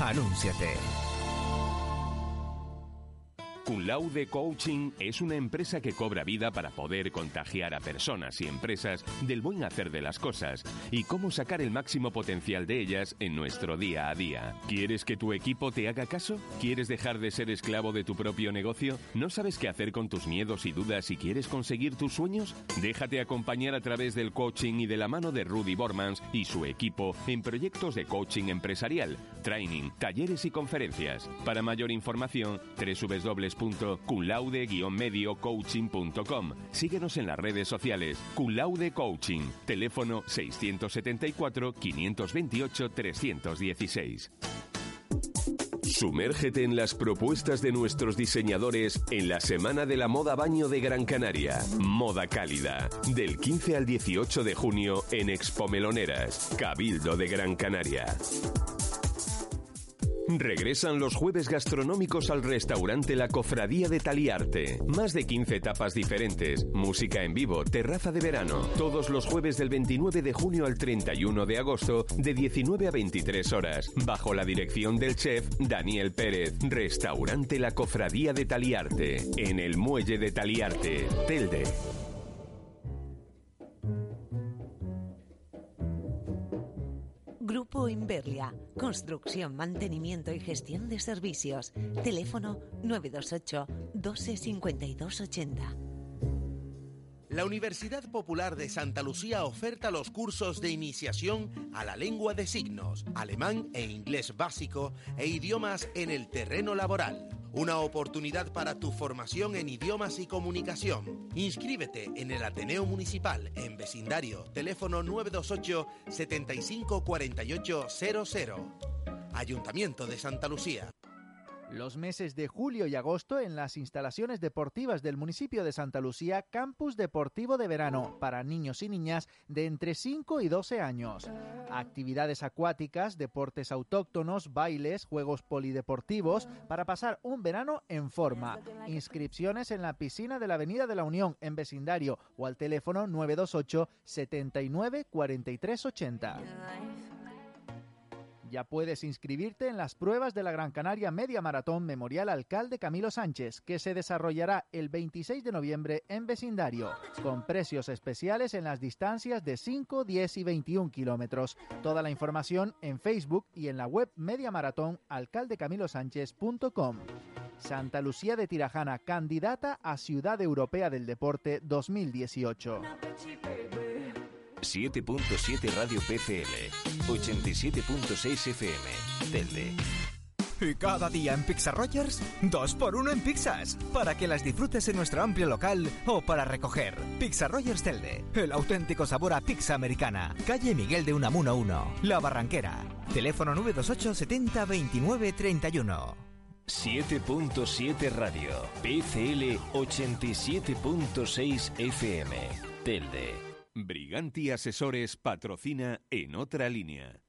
Anúnciate. Cum Laude Coaching es una empresa que cobra vida para poder contagiar a personas y empresas del buen hacer de las cosas y cómo sacar el máximo potencial de ellas en nuestro día a día. ¿Quieres que tu equipo te haga caso? ¿Quieres dejar de ser esclavo de tu propio negocio? ¿No sabes qué hacer con tus miedos y dudas y quieres conseguir tus sueños? Déjate acompañar a través del coaching y de la mano de Rudy Bormans y su equipo en proyectos de coaching empresarial, training, talleres y conferencias. Para mayor información, www www.cunlaude-mediocoaching.com. Síguenos en las redes sociales. Cunlaude Coaching. Teléfono 674-528-316. Sumérgete en las propuestas de nuestros diseñadores en la Semana de la Moda Baño de Gran Canaria. Moda Cálida. Del 15 al 18 de junio en Expo Meloneras, Cabildo de Gran Canaria. Regresan los jueves gastronómicos al restaurante La Cofradía de Taliarte. Más de 15 etapas diferentes, música en vivo, terraza de verano. Todos los jueves del 29 de junio al 31 de agosto, de 19 a 23 horas, bajo la dirección del chef Daniel Pérez. Restaurante La Cofradía de Taliarte, en el Muelle de Taliarte, Telde. Grupo Inverlia. Construcción, mantenimiento y gestión de servicios. Teléfono 928 12 52 80. La Universidad Popular de Santa Lucía oferta los cursos de iniciación a la lengua de signos, alemán e inglés básico e idiomas en el terreno laboral. Una oportunidad para tu formación en idiomas y comunicación. Inscríbete en el Ateneo Municipal en vecindario, teléfono 928 75 48 00. Ayuntamiento de Santa Lucía. Los meses de julio y agosto en las instalaciones deportivas del municipio de Santa Lucía, Campus Deportivo de Verano para niños y niñas de entre 5 y 12 años. Actividades acuáticas, deportes autóctonos, bailes, juegos polideportivos para pasar un verano en forma. Inscripciones en la piscina de la Avenida de la Unión en vecindario o al teléfono 928 79 43 80. Ya puedes inscribirte en las pruebas de la Gran Canaria Media Maratón Memorial Alcalde Camilo Sánchez, que se desarrollará el 26 de noviembre en vecindario, con precios especiales en las distancias de 5, 10 y 21 kilómetros. Toda la información en Facebook y en la web mediamaratón-alcaldecamilosánchez.com. Santa Lucía de Tirajana, candidata a Ciudad Europea del Deporte 2018. 7.7 Radio PCL, 87.6 FM, Telde. Y cada día en Pizza Rogers, dos por uno en pizzas, para que las disfrutes en nuestro amplio local o para recoger. Pizza Rogers Telde, el auténtico sabor a pizza americana. Calle Miguel de Unamuno 1, La Barranquera. Teléfono 928 70 29 31. 7.7 Radio, PCL 87.6 FM, Telde. Briganti Asesores patrocina en otra línea.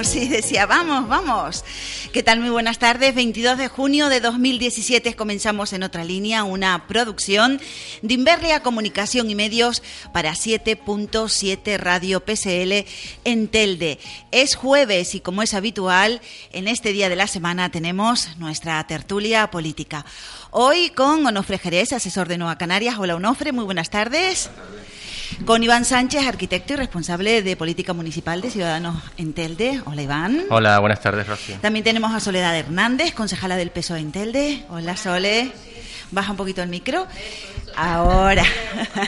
Vamos, sí, decía, vamos, vamos. ¿Qué tal? Muy buenas tardes. 22 de junio de 2017 comenzamos en otra línea una producción de Inverlia Comunicación y Medios para 7.7 Radio PSL en Telde. Es jueves y como es habitual, en este día de la semana tenemos nuestra tertulia política. Hoy con Onofre Jerez, asesor de Nueva Canarias. Hola Onofre, muy buenas tardes. Con Iván Sánchez, arquitecto y responsable de política municipal de Ciudadanos en Telde. Hola Iván. Hola, buenas tardes, Rocío. También tenemos a Soledad Hernández, concejala del PSOE en Telde. Hola Sole. Baja un poquito el micro. Ahora.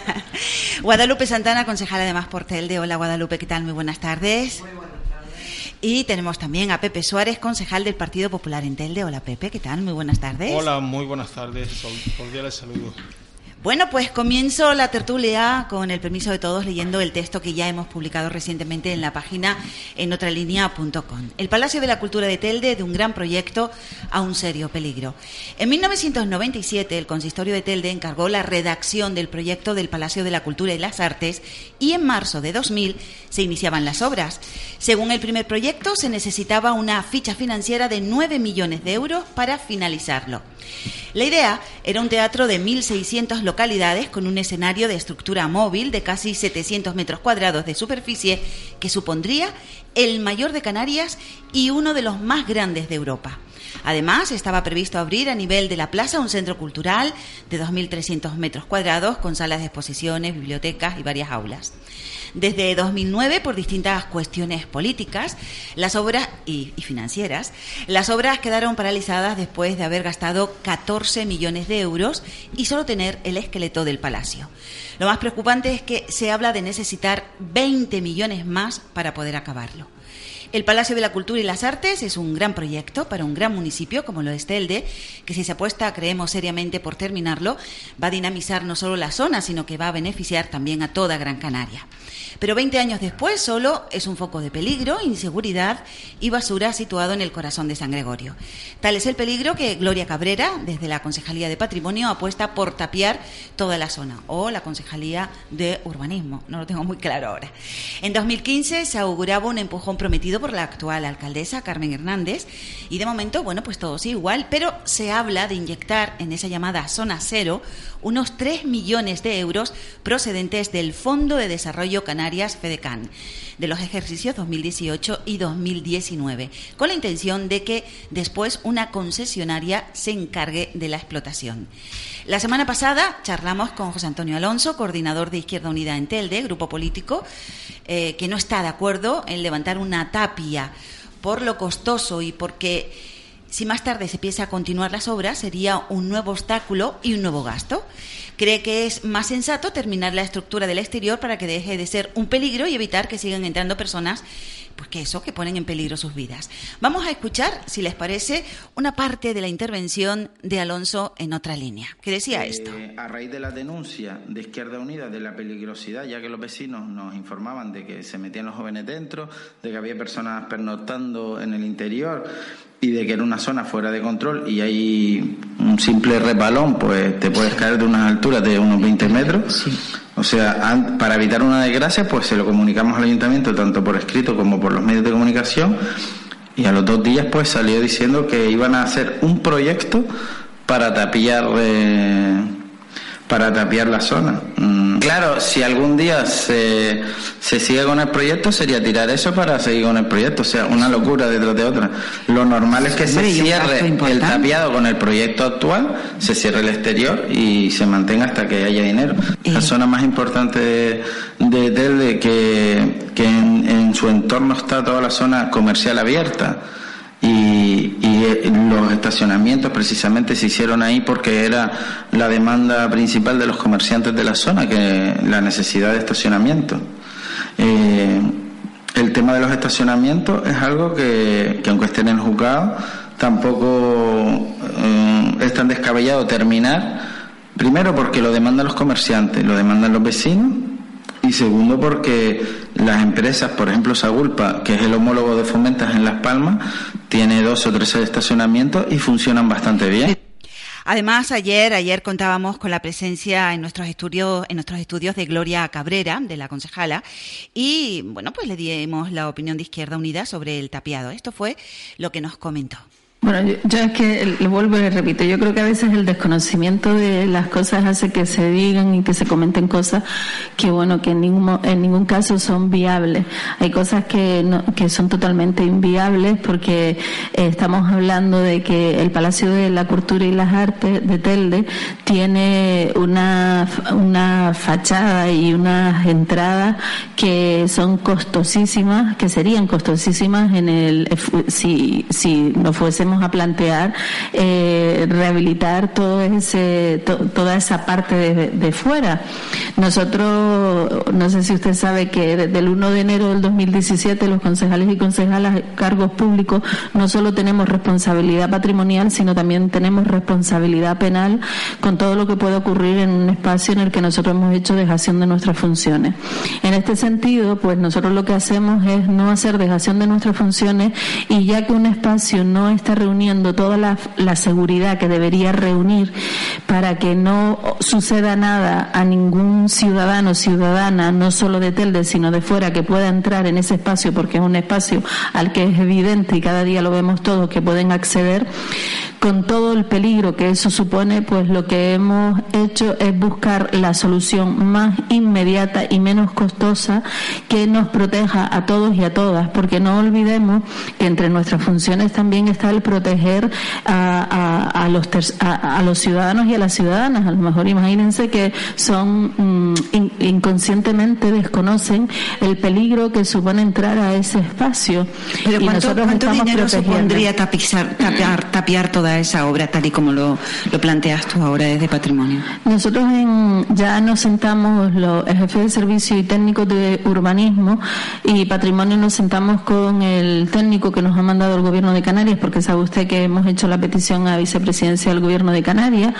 Guadalupe Santana, concejala de Más por Telde. Hola Guadalupe, ¿qué tal? Muy buenas tardes. Muy buenas tardes. Y tenemos también a Pepe Suárez, concejal del Partido Popular en Telde. Hola Pepe, ¿qué tal? Muy buenas tardes. Hola, muy buenas tardes. Cordiales saludos. Bueno, pues comienzo la tertulia con el permiso de todos leyendo el texto que ya hemos publicado recientemente en la página en otralinea.com. El Palacio de la Cultura de Telde de un gran proyecto a un serio peligro. En 1997 el consistorio de Telde encargó la redacción del proyecto del Palacio de la Cultura y las Artes y en marzo de 2000 se iniciaban las obras. Según el primer proyecto se necesitaba una ficha financiera de 9 millones de euros para finalizarlo. La idea era un teatro de 1.600 con un escenario de estructura móvil de casi 700 metros cuadrados de superficie que supondría el mayor de Canarias y uno de los más grandes de Europa. Además, estaba previsto abrir a nivel de la plaza un centro cultural de 2.300 metros cuadrados con salas de exposiciones, bibliotecas y varias aulas. Desde 2009, por distintas cuestiones políticas las obras y, financieras, las obras quedaron paralizadas después de haber gastado 14 millones de euros y solo tener el esqueleto del palacio. Lo más preocupante es que se habla de necesitar 20 millones más para poder acabarlo. El Palacio de la Cultura y las Artes es un gran proyecto para un gran municipio como lo es Telde, que si se apuesta, creemos seriamente por terminarlo, va a dinamizar no solo la zona, sino que va a beneficiar también a toda Gran Canaria. Pero 20 años después solo es un foco de peligro, inseguridad y basura situado en el corazón de San Gregorio. Tal es el peligro que Gloria Cabrera, desde la Concejalía de Patrimonio, apuesta por tapiar toda la zona, o la Concejalía de Urbanismo, no lo tengo muy claro ahora. En 2015 se auguraba un empujón prometido por la actual alcaldesa, Carmen Hernández, y de momento, bueno, pues todo sigue igual, pero se habla de inyectar en esa llamada zona cero unos 3 millones de euros procedentes del Fondo de Desarrollo Canarias FEDECAN de los ejercicios 2018 y 2019, con la intención de que después una concesionaria se encargue de la explotación. La semana pasada charlamos con José Antonio Alonso, coordinador de Izquierda Unida en Telde, grupo político, eh, que no está de acuerdo en levantar una tapia por lo costoso y porque si más tarde se empieza a continuar las obras, sería un nuevo obstáculo y un nuevo gasto. Cree que es más sensato terminar la estructura del exterior para que deje de ser un peligro y evitar que sigan entrando personas pues que eso, que ponen en peligro sus vidas. Vamos a escuchar, si les parece, una parte de la intervención de Alonso en otra línea, que decía eh, esto. A raíz de la denuncia de Izquierda Unida de la peligrosidad, ya que los vecinos nos informaban de que se metían los jóvenes dentro, de que había personas pernoctando en el interior y de que era una zona fuera de control y hay un simple repalón, pues te puedes caer de unas alturas de unos 20 metros. O sea, para evitar una desgracia, pues se lo comunicamos al ayuntamiento tanto por escrito como por los medios de comunicación y a los dos días pues salió diciendo que iban a hacer un proyecto para tapiar eh, para tapiar la zona. Claro, si algún día se, se sigue con el proyecto, sería tirar eso para seguir con el proyecto. O sea, una locura detrás de otra. Lo normal es que se cierre el tapiado con el proyecto actual, se cierre el exterior y se mantenga hasta que haya dinero. La zona más importante de, de Telde, que, que en, en su entorno está toda la zona comercial abierta y, eh, los estacionamientos precisamente se hicieron ahí porque era la demanda principal de los comerciantes de la zona, que la necesidad de estacionamiento. Eh, el tema de los estacionamientos es algo que, aunque esté en tampoco eh, es tan descabellado terminar, primero porque lo demandan los comerciantes, lo demandan los vecinos, y segundo porque las empresas, por ejemplo Sagulpa, que es el homólogo de Fomentas en Las Palmas, tiene dos o tres estacionamientos y funcionan bastante bien. Además, ayer, ayer contábamos con la presencia en nuestros estudios, en nuestros estudios de Gloria Cabrera, de la concejala, y bueno, pues le dimos la opinión de Izquierda Unida sobre el tapiado. Esto fue lo que nos comentó. Bueno, yo, es que le vuelvo y repito, yo creo que a veces el desconocimiento de las cosas hace que se digan y que se comenten cosas que, bueno, que en ningún, en ningún caso son viables. Hay cosas que, que son totalmente inviables porque eh, estamos hablando de que el Palacio de la Cultura y las Artes de Telde tiene una, una fachada y unas entradas que son costosísimas, que serían costosísimas en el, si, si no fuésemos a plantear eh, rehabilitar todo ese, toda esa parte de, de, fuera. Nosotros, no sé si usted sabe que desde el 1 de enero del 2017 los concejales y concejalas cargos públicos no solo tenemos responsabilidad patrimonial, sino también tenemos responsabilidad penal con todo lo que puede ocurrir en un espacio en el que nosotros hemos hecho dejación de nuestras funciones. En este sentido, pues nosotros lo que hacemos es no hacer dejación de nuestras funciones y ya que un espacio no está reuniendo toda la, seguridad que debería reunir para que no suceda nada a ningún ciudadano ciudadana, no solo de Telde, sino de fuera, que pueda entrar en ese espacio porque es un espacio al que es evidente y cada día lo vemos todos que pueden acceder, con todo el peligro que eso supone, pues lo que hemos hecho es buscar la solución más inmediata y menos costosa que nos proteja a todos y a todas, porque no olvidemos que entre nuestras funciones también está el proteger a, los, a, los ciudadanos y a las ciudadanas. A lo mejor imagínense que son mm, inconscientemente desconocen el peligro que supone entrar a ese espacio. Pero y ¿cuánto, dinero supondría tapiar, tapiar toda esa obra tal y como lo, lo planteas tú ahora desde Patrimonio? Nosotros ya nos sentamos los jefes de servicio y técnicos de urbanismo y Patrimonio nos sentamos con el técnico que nos ha mandado el Gobierno de Canarias, porque usted que hemos hecho la petición a vicepresidencia del Gobierno de Canarias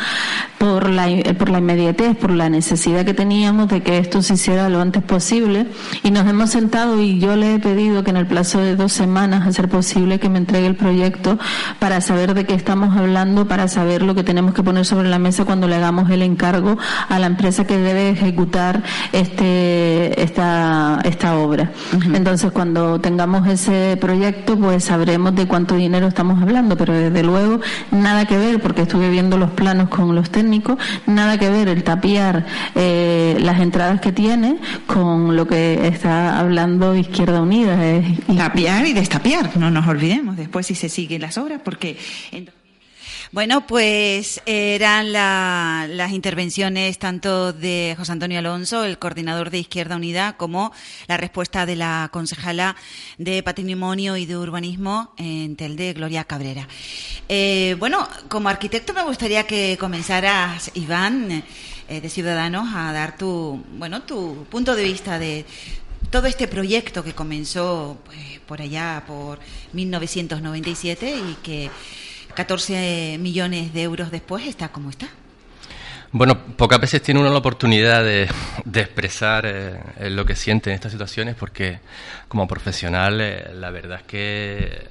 por la, por la inmediatez, por la necesidad que teníamos de que esto se hiciera lo antes posible. Y nos hemos sentado y yo le he pedido que en el plazo de dos semanas, a ser posible, que me entregue el proyecto para saber de qué estamos hablando para saber lo que tenemos que poner sobre la mesa cuando le hagamos el encargo a la empresa que debe ejecutar este esta esta obra. Entonces, cuando tengamos ese proyecto, pues sabremos de cuánto dinero estamos hablando, pero desde luego nada que ver, porque estuve viendo los planos con los técnicos, nada que ver el tapiar eh, las entradas que tiene con lo que está hablando Izquierda Unida. tapiar y destapiar, no nos olvidemos después si se siguen las obras, porque... Bueno, pues eran las intervenciones tanto de José Antonio Alonso, el coordinador de Izquierda Unida, como la respuesta de la concejala de Patrimonio y de Urbanismo en Telde, Gloria Cabrera. Eh, bueno, como arquitecto me gustaría que comenzaras, Iván, eh, de Ciudadanos, a dar tu, bueno, tu punto de vista de todo este proyecto que comenzó pues, por allá, por 1997 y que 14 millones de euros después está como está. Bueno, pocas veces tiene uno la oportunidad de, expresar eh, lo que siente en estas situaciones porque como profesional eh, la verdad es que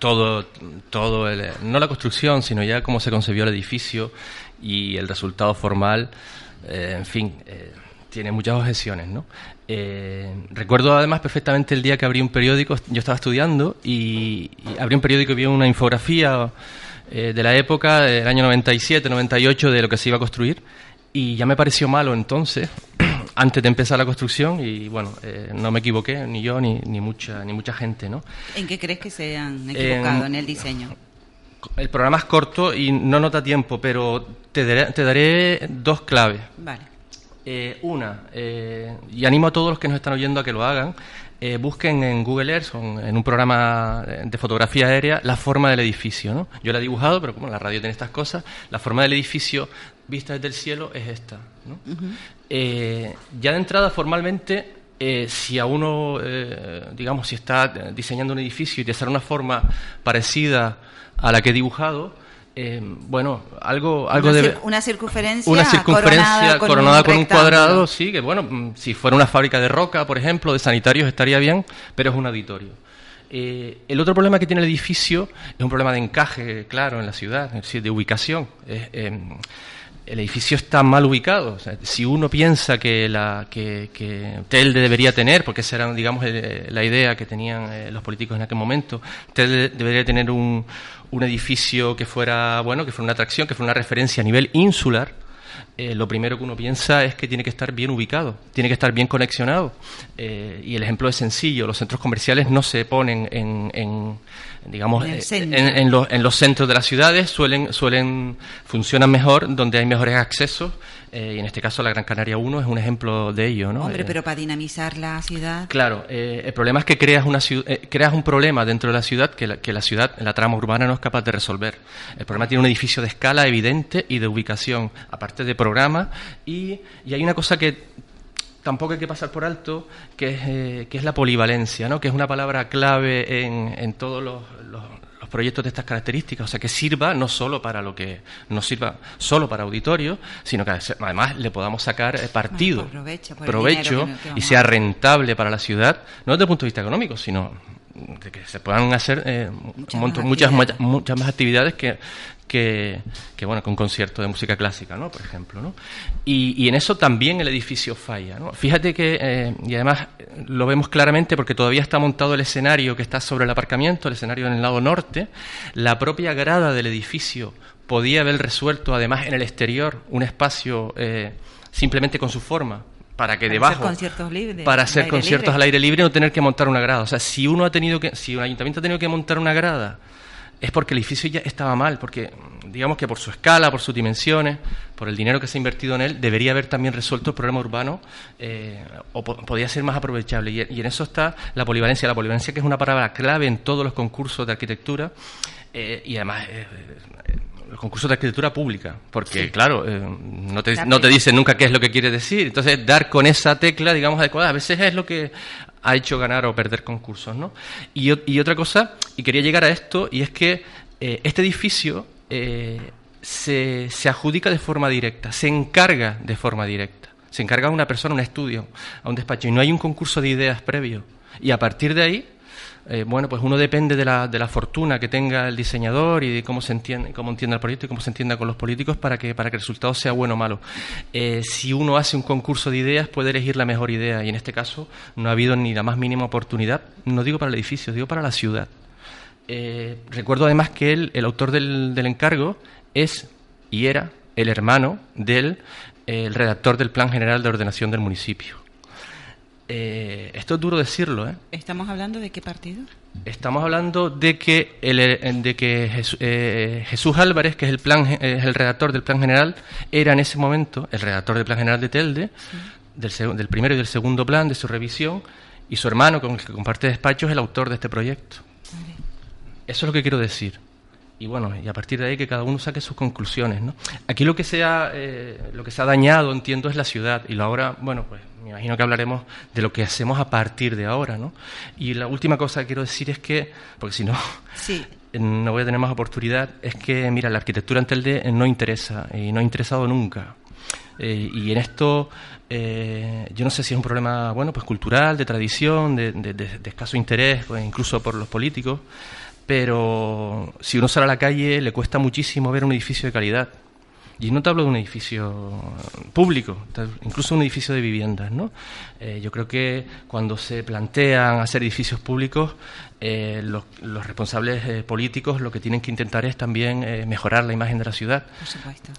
todo, todo no la construcción, sino ya cómo se concebió el edificio y el resultado formal, eh, en fin, tiene muchas objeciones, ¿no? Eh, recuerdo además perfectamente el día que abrí un periódico, yo estaba estudiando y, abrí un periódico y vi una infografía eh, de la época, del año 97, 98, de lo que se iba a construir y ya me pareció malo entonces, antes de empezar la construcción y bueno, eh, no me equivoqué, ni yo ni, ni, mucha, ni mucha gente, ¿no? ¿En qué crees que se han equivocado en el diseño? El programa es corto y no nota tiempo, pero te te daré dos claves. Vale. Eh, una, eh, y animo a todos los que nos están oyendo a que lo hagan, eh, busquen en Google Earth, en un programa de fotografía aérea, la forma del edificio. ¿no? Yo la he dibujado, pero como la radio tiene estas cosas, la forma del edificio vista desde el cielo es esta. ya de entrada, formalmente, si a uno, digamos, si está diseñando un edificio y de hacer una forma parecida a la que he dibujado, eh, bueno, algo, algo una, de una circunferencia, una circunferencia coronada, con, un, cuadrado, sí, que bueno, mm, si fuera una fábrica de roca, por ejemplo, de sanitarios estaría bien, pero es un auditorio. Eh, el otro problema que tiene el edificio es un problema de encaje, claro, en la ciudad, es decir, de ubicación. Em, el edificio está mal ubicado. si uno piensa que la que, que, Telde debería tener, porque esa era, digamos, la idea que tenían eh, los políticos en aquel momento, Telde debería tener un, un edificio que fuera, bueno, que fuera una atracción, que fuera una referencia a nivel insular, eh, lo primero que uno piensa es que tiene que estar bien ubicado, tiene que estar bien conexionado. Eh, y el ejemplo es sencillo, los centros comerciales no se ponen en, digamos, en, eh, en, los centros de las ciudades suelen, suelen funcionan mejor donde hay mejores accesos eh, y en este caso la Gran Canaria 1 es un ejemplo de ello, ¿no? Hombre, pero para dinamizar la ciudad. Claro, el problema es que creas una creas un problema dentro de la ciudad que la, que la ciudad, la trama urbana no es capaz de resolver. El problema tiene un edificio de escala evidente y de ubicación, aparte de programa y, y hay una cosa que tampoco hay que pasar por alto, que es, eh, que es la polivalencia, ¿no? que es una palabra clave en, en todos los, los, proyectos de estas características, o sea, que sirva no solo para lo que no sirva solo para auditorio, sino que además le podamos sacar eh, partido, provecho, y sea rentable para la ciudad, no desde el punto de vista económico, sino de que se puedan hacer eh, muchas, muchas, muchas, más actividades que, que, bueno, que un concierto de música clásica, ¿no? Por ejemplo, ¿no? Y, en eso también el edificio falla, ¿no? Fíjate que, eh, y además eh, lo vemos claramente porque todavía está montado el escenario que está sobre el aparcamiento, el escenario en el lado norte, la propia grada del edificio podía haber resuelto además en el exterior un espacio eh, simplemente con su forma, para que debajo hacer conciertos libres, para hacer conciertos al aire libre y no tener que montar una grada o sea si uno ha tenido que si un ayuntamiento ha tenido que montar una grada es porque el edificio ya estaba mal, porque digamos que por su escala, por sus dimensiones, por el dinero que se ha invertido en él, debería haber también resuelto el problema urbano eh, o podía ser más aprovechable. Y, en eso está la polivalencia. La polivalencia que es una palabra clave en todos los concursos de arquitectura eh, y además eh, los concursos de arquitectura pública, porque claro, no, te, no te dicen nunca qué es lo que quiere decir. Entonces, dar con esa tecla, digamos, adecuada, a veces es lo que ha hecho ganar o perder concursos. ¿no? Y, otra cosa, y quería llegar a esto, y es que eh, este edificio eh, se, se, adjudica de forma directa, se encarga de forma directa, se encarga a una persona, a un estudio, a un despacho, y no hay un concurso de ideas previo. Y a partir de ahí, eh, bueno, pues uno depende de la, de la fortuna que tenga el diseñador y de cómo se entiende, cómo entienda el proyecto y cómo se entienda con los políticos para que, para que el resultado sea bueno o malo. Eh, si uno hace un concurso de ideas, puede elegir la mejor idea y en este caso no ha habido ni la más mínima oportunidad, no digo para el edificio, digo para la ciudad. Eh, recuerdo además que él, el autor del, del encargo es y era el hermano del el redactor del Plan General de Ordenación del municipio. Eh, esto es duro decirlo. ¿eh? ¿Estamos hablando de qué partido? Estamos hablando de que, el, de que eh, Jesús, Álvarez, que es el, plan, es el redactor del Plan General, era en ese momento el redactor del Plan General de Telde, del, del, primero y del segundo plan, de su revisión, y su hermano, con el que comparte despacho, es el autor de este proyecto. Eso es lo que quiero decir. Y bueno, y a partir de ahí que cada uno saque sus conclusiones. ¿no? Aquí lo que, se ha, lo que se ha dañado, entiendo, es la ciudad. Y ahora, bueno, pues me imagino que hablaremos de lo que hacemos a partir de ahora, ¿no? Y la última cosa que quiero decir es que, porque si no, no voy a tener más oportunidad, es que, mira, la arquitectura en Telde no interesa y no ha interesado nunca. Eh, y en esto eh, yo no sé si es un problema bueno pues cultural de tradición de, de escaso interés pues, incluso por los políticos pero si uno sale a la calle le cuesta muchísimo ver un edificio de calidad y no te hablo de un edificio público, incluso un edificio de viviendas. ¿no? Eh, yo creo que cuando se plantean hacer edificios públicos, eh, los, responsables eh, políticos lo que tienen que intentar es también mejorar la imagen de la ciudad.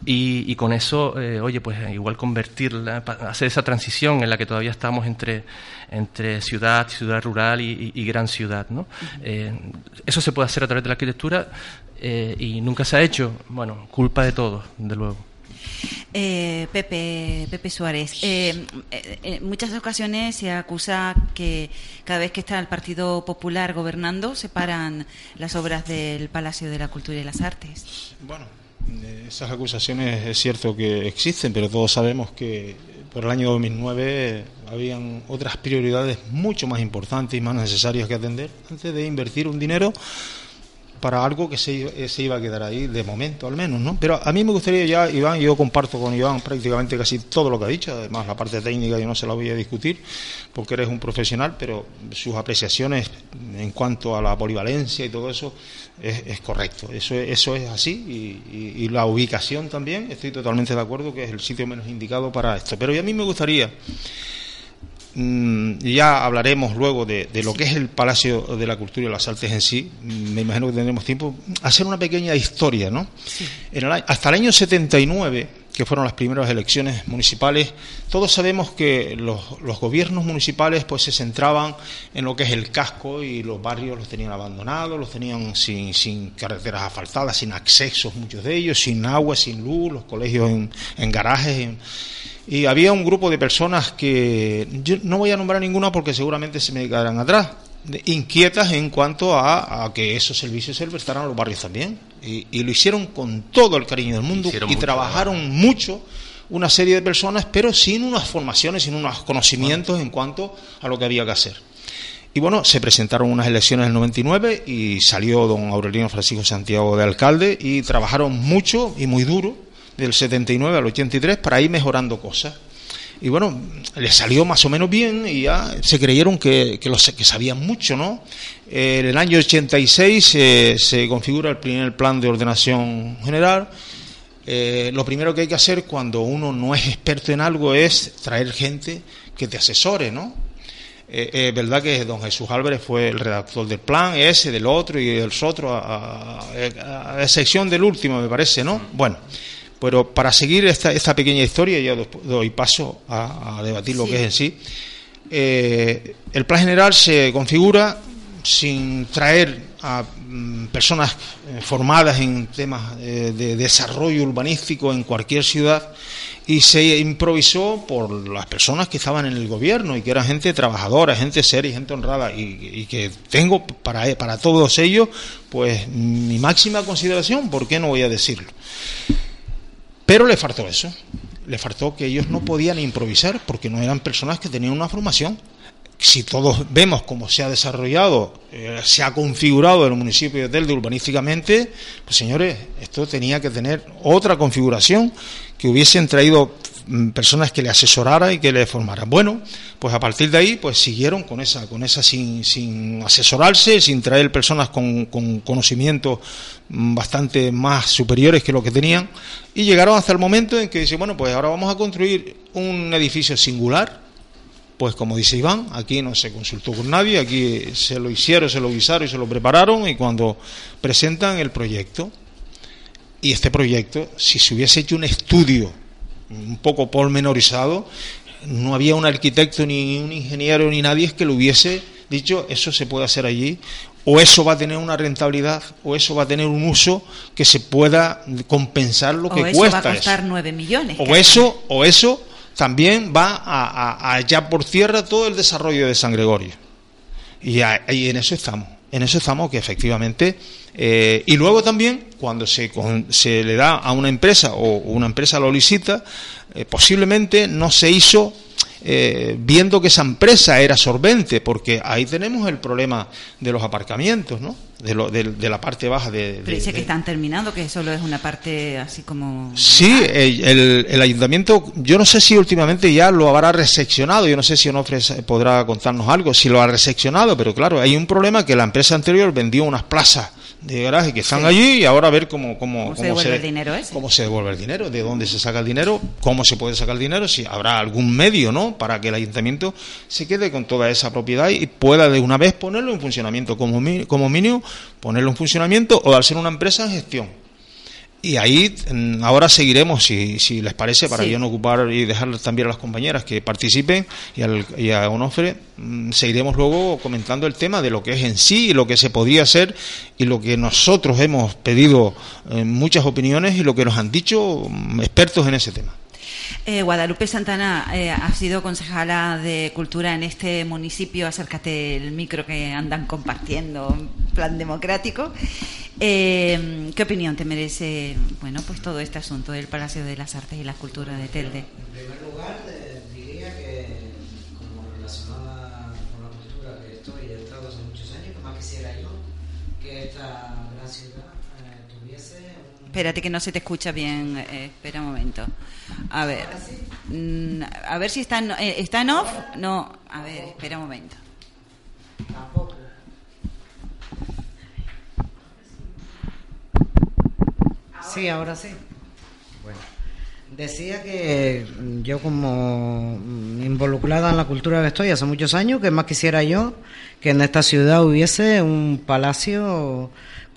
Y, con eso, oye, pues igual convertirla, hacer esa transición en la que todavía estamos entre, entre ciudad, ciudad rural y, gran ciudad. ¿no? eso se puede hacer a través de la arquitectura eh, y nunca se ha hecho, bueno, culpa de todos, de luego. Eh, Pepe, Pepe Suárez, eh, en muchas ocasiones se acusa que cada vez que está el Partido Popular gobernando se paran las obras del Palacio de la Cultura y las Artes. Bueno, esas acusaciones es cierto que existen, pero todos sabemos que por el año 2009 habían otras prioridades mucho más importantes y más necesarias que atender antes de invertir un dinero para algo que se, se, iba a quedar ahí de momento al menos, ¿no? Pero a mí me gustaría ya, Iván, yo comparto con Iván prácticamente casi todo lo que ha dicho, además la parte técnica yo no se la voy a discutir porque eres un profesional, pero sus apreciaciones en cuanto a la polivalencia y todo eso es, correcto, eso, eso es así y, y la ubicación también, estoy totalmente de acuerdo que es el sitio menos indicado para esto, pero a mí me gustaría ya hablaremos luego de, lo que es el Palacio de la Cultura y las Artes en sí. Me imagino que tendremos tiempo. Hacer una pequeña historia, ¿no? hasta el año 79 que fueron las primeras elecciones municipales, todos sabemos que los, los, gobiernos municipales pues se centraban en lo que es el casco y los barrios los tenían abandonados, los tenían sin, sin carreteras asfaltadas, sin accesos muchos de ellos, sin agua, sin luz, los colegios en, en garajes. Y había un grupo de personas que yo no voy a nombrar ninguna porque seguramente se me quedarán atrás, inquietas en cuanto a, que esos servicios se prestaran a los barrios también. Y, lo hicieron con todo el cariño del mundo y trabajaron mucho una serie de personas, pero sin unas formaciones, sin unos conocimientos en cuanto a lo que había que hacer. Y bueno, se presentaron unas elecciones en el 99 y salió don Aurelino Francisco Santiago de alcalde y trabajaron mucho y muy duro del 79 al 83 para ir mejorando cosas y bueno, les salió más o menos bien y ya se creyeron que, que, los, que sabían mucho, ¿no? en el año 86 se configura el primer plan de ordenación general. Eh, lo primero que hay que hacer cuando uno no es experto en algo es traer gente que te asesore, ¿no? Eh, es verdad que don Jesús Álvarez fue el redactor del plan, ese, del otro y del otro, a, a excepción del último, me parece, ¿no? Bueno, pero para seguir esta, esta pequeña historia, ya doy paso a, debatir lo que es en sí. Eh, el plan general se configura sin traer a mm, personas eh, formadas en temas eh, de desarrollo urbanístico en cualquier ciudad y se improvisó por las personas que estaban en el gobierno y que eran gente trabajadora, gente seria, gente honrada y, que tengo para, para todos ellos pues mi máxima consideración, ¿por qué no voy a decirlo? Pero le faltó eso. Le faltó que ellos no podían improvisar porque no eran personas que tenían una formación. Si todos vemos cómo se ha desarrollado, eh, se ha configurado el municipio de Telde urbanísticamente, pues señores, esto tenía que tener otra configuración que hubiesen traído personas que le asesoraran y que le formaran. Bueno, pues a partir de ahí, pues siguieron con esa, con esa sin, sin asesorarse, sin traer personas con, con conocimientos mm, bastante más superiores que lo que tenían, y llegaron hasta el momento en que dice, bueno, pues ahora vamos a construir un edificio singular, pues como dice Iván, aquí no se consultó con nadie, aquí se lo hicieron, se lo guisaron y se lo prepararon, y cuando presentan el proyecto, y este proyecto, si se hubiese hecho un estudio un poco pormenorizado, no había un arquitecto ni un ingeniero ni nadie que lo hubiese dicho eso se puede hacer allí o eso va a tener una rentabilidad o eso va a tener un uso que se pueda compensar lo que cuesta. Va a costar 9 millones. O eso, o eso también va a, a, por tierra todo el desarrollo de San Gregorio. Y, y en eso estamos. En eso estamos que efectivamente eh, y luego también, cuando se, se, le da a una empresa o una empresa lo licita, eh, posiblemente no se hizo eh, viendo que esa empresa era solvente, porque ahí tenemos el problema de los aparcamientos, ¿no? De, lo, de, la parte baja de... Pero dice que están terminando, que solo es una parte así como... Sí, el, el, ayuntamiento, yo no sé si últimamente ya lo habrá reseccionado, yo no sé si Onofre podrá contarnos algo, si lo ha reseccionado, pero claro, hay un problema que la empresa anterior vendió unas plazas de garaje que están allí y ahora a ver cómo, cómo, se devuelve el dinero cómo se devuelve el dinero, de dónde se saca el dinero, cómo se puede sacar el dinero, si habrá algún medio ¿no? para que el ayuntamiento se quede con toda esa propiedad y pueda de una vez ponerlo en funcionamiento como, como mínimo, ponerlo en funcionamiento o ser una empresa en gestión. Y ahí ahora seguiremos, si, si les parece, para yo no ocupar y dejar también a las compañeras que participen y, al, y a Onofre, mm, seguiremos luego comentando el tema de lo que es en sí y lo que se podría hacer y lo que nosotros hemos pedido en muchas opiniones y lo que nos han dicho mm, expertos en ese tema. Eh, Guadalupe Santana eh, ha sido concejala de Cultura en este municipio. Acércate el micro que andan compartiendo, plan democrático. Eh, ¿Qué opinión te merece bueno, pues todo este asunto del Palacio de las Artes y la Cultura de Telde? En primer lugar, diría que, como relacionada con la cultura que estoy he estado hace muchos años, más quisiera yo que esta gran ciudad. Espérate que no se te escucha bien. espera un momento. A ver. Mm, a ver si está en, eh, está en off. No, a ver, espera un momento. Tampoco. Sí, ahora sí. Bueno. Decía que yo como involucrada en la cultura que estoy hace muchos años, que más quisiera yo que en esta ciudad hubiese un palacio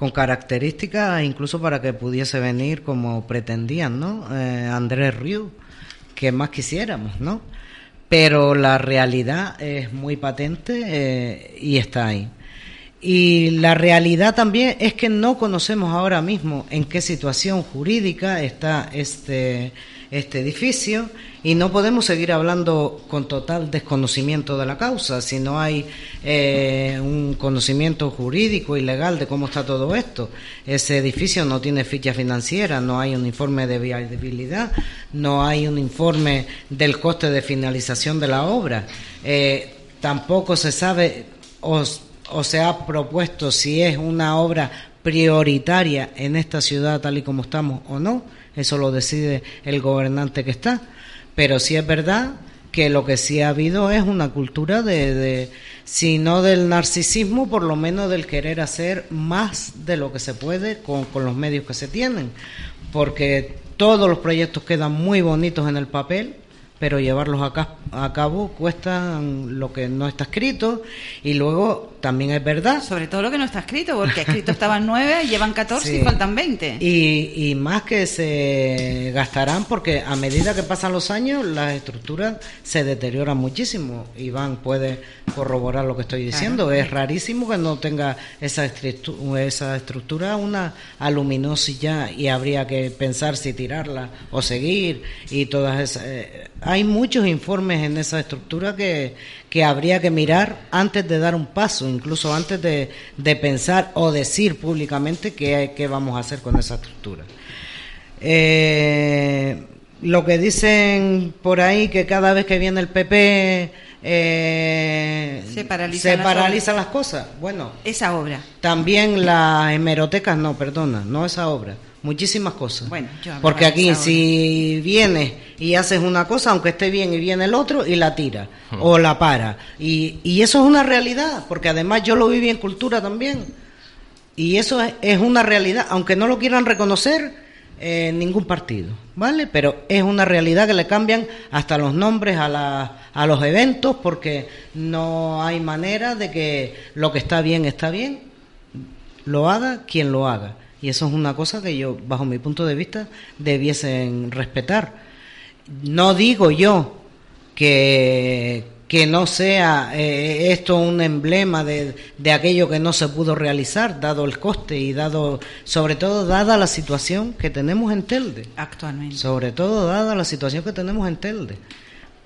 con características incluso para que pudiese venir como pretendían, ¿no? Eh, Andrés Riu, que más quisiéramos, ¿no? Pero la realidad es muy patente eh, y está ahí. Y la realidad también es que no conocemos ahora mismo en qué situación jurídica está este, este edificio y no podemos seguir hablando con total desconocimiento de la causa si no hay eh, un conocimiento jurídico y legal de cómo está todo esto. Ese edificio no tiene ficha financiera, no hay un informe de viabilidad, no hay un informe del coste de finalización de la obra. Eh, tampoco se sabe o o se ha propuesto si es una obra prioritaria en esta ciudad tal y como estamos o no, eso lo decide el gobernante que está, pero sí es verdad que lo que sí ha habido es una cultura de, de, si no del narcisismo, por lo menos del querer hacer más de lo que se puede con, con los medios que se tienen, porque todos los proyectos quedan muy bonitos en el papel, pero llevarlos a, a cabo cuesta lo que no está escrito y luego también es verdad. Sobre todo lo que no está escrito, porque escrito estaban nueve, llevan 14 y faltan 20. Y, y más que se gastarán porque a medida que pasan los años las estructuras se deterioran muchísimo. Iván puede corroborar lo que estoy diciendo. Es rarísimo que no tenga esa, esa estructura una aluminosidad y habría que pensar si tirarla o seguir y todas esas... Eh, hay muchos informes en esa estructura que, habría que mirar antes de dar un paso, incluso antes de, pensar o decir públicamente qué, vamos a hacer con esa estructura. Eh, lo que dicen por ahí que cada vez que viene el PP eh, se paralizan, las, las, cosas. Bueno, esa obra. También las hemerotecas, no, perdona, no esa obra muchísimas cosas. Bueno, Porque aquí si vienes y haces una cosa, aunque esté bien y viene el otro, y la tira o la para. Y, y, eso es una realidad, porque además yo lo viví en cultura también. Y eso es, una realidad, aunque no lo quieran reconocer en ningún partido, ¿vale? Pero es una realidad que le cambian hasta los nombres a, la, a los eventos, porque no hay manera de que lo que está bien está bien, lo haga quien lo haga y eso es una cosa que yo, bajo mi punto de vista, debiesen respetar. No digo yo que, que no sea eh, esto un emblema de, de, aquello que no se pudo realizar, dado el coste y dado, sobre todo, dada la situación que tenemos en Telde. Actualmente. Sobre todo, dada la situación que tenemos en Telde.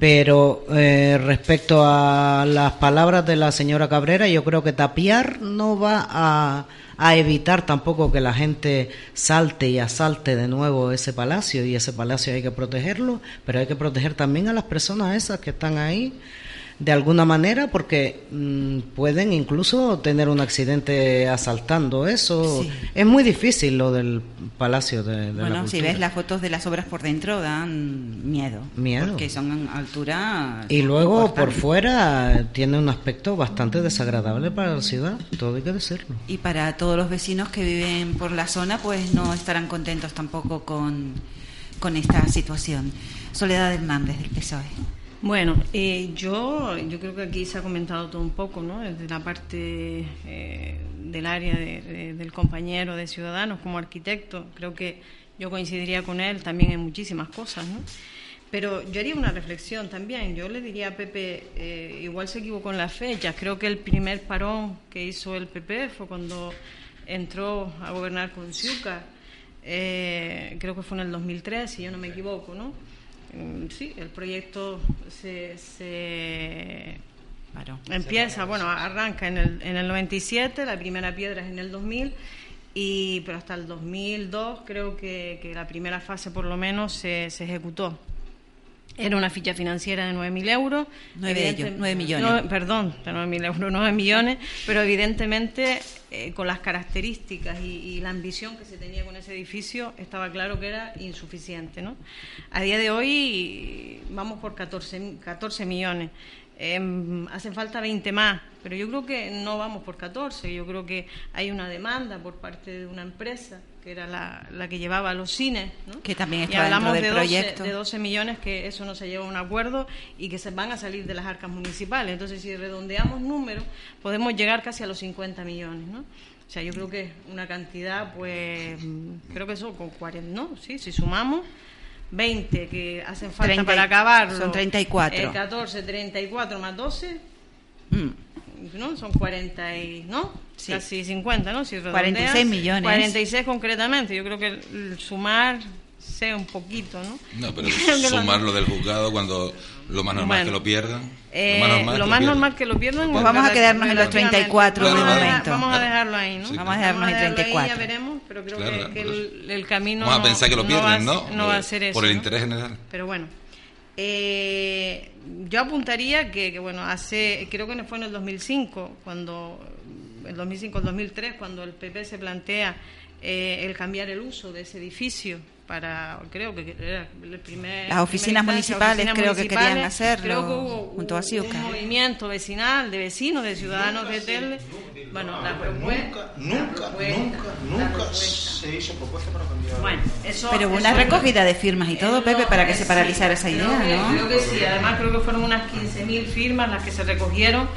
Pero eh, respecto a las palabras de la señora Cabrera, yo creo que tapiar no va a a evitar tampoco que la gente salte y asalte de nuevo ese palacio y ese palacio hay que protegerlo, pero hay que proteger también a las personas esas que están ahí de alguna manera porque mm, pueden incluso tener un accidente asaltando eso. Es muy difícil lo del Palacio de, de Bueno, si ves las fotos de las obras por dentro dan miedo. Miedo. Porque son altura... Y luego por fuera tiene un aspecto bastante desagradable para la ciudad, todo hay que decirlo. Y para todos los vecinos que viven por la zona pues no estarán contentos tampoco con, con esta situación. Soledad Hernández del PSOE. Bueno, eh, yo, yo creo que aquí se ha comentado todo un poco, ¿no? Desde la parte eh, del área del compañero de Ciudadanos como arquitecto, creo que yo coincidiría con él también en muchísimas cosas, ¿no? Pero yo haría una reflexión también. Yo le diría a Pepe, eh, igual se equivocó en las fechas. Creo que el primer parón que hizo el PP fue cuando entró a gobernar con Ciuca. creo que fue en el 2003, si yo no me equivoco, ¿no? Mm, sí, el proyecto se, empieza, bueno, arranca en el, en el 97, la primera piedra es en el 2000, y, pero hasta el 2002 creo que, que la primera fase por lo menos se, se ejecutó. Era una ficha financiera de 9.000 euros. 9, millones. perdón, de 9.000 euros, 9 millones, pero evidentemente eh, con las características y, la ambición que se tenía con ese edificio, estaba claro que era insuficiente. ¿no? A día de hoy vamos por 14, 14 millones. Em, hacen falta 20 más, pero yo creo que no vamos por 14, yo creo que hay una demanda por parte de una empresa que era la, que llevaba los cines, ¿no? que también está y hablamos de, 12, proyecto. de 12 millones que eso no se lleva a un acuerdo y que se van a salir de las arcas municipales. Entonces, si redondeamos números, podemos llegar casi a los 50 millones, ¿no? O sea, yo creo que una cantidad, pues, creo que eso con 40, ¿no? Sí, si sumamos 20 que hacen falta para acabar. Son 34. 14, 34 más 12. Mm. ¿no? Son 40 y, ¿no? Casi 50, ¿no? Si 46 millones. 46 concretamente. Yo creo que el sumar sea un poquito, ¿no? No, pero sumar lo del juzgado cuando lo más normal es que lo pierdan. Eh, lo más normal, que, lo pierdan. Pues vamos a quedarnos en los 34 de momento. Vamos a dejarlo ahí, ¿no? vamos a dejarnos en 34. Ahí, ya veremos, pero creo que, el, camino. Vamos a pensar que lo pierden, ¿no? No, va a ser eso. Por el interés general. Pero bueno. Eh, yo apuntaría que, que, bueno, hace, creo que fue en el 2005, cuando, el 2005, el 2003, cuando el PP se plantea eh, el cambiar el uso de ese edificio para, creo que era el primer... Las oficinas municipales creo que querían hacerlo creo que hubo, junto a un movimiento vecinal de vecinos, de ciudadanos de Telde. Bueno, la propuesta... Nunca, nunca, nunca, se hizo propuesta para cambiar... Bueno, eso... Pero hubo una recogida de firmas y todo, Pepe, para que se paralizara esa idea, ¿no? Creo que sí, además creo que fueron unas 15.000 firmas las que se recogieron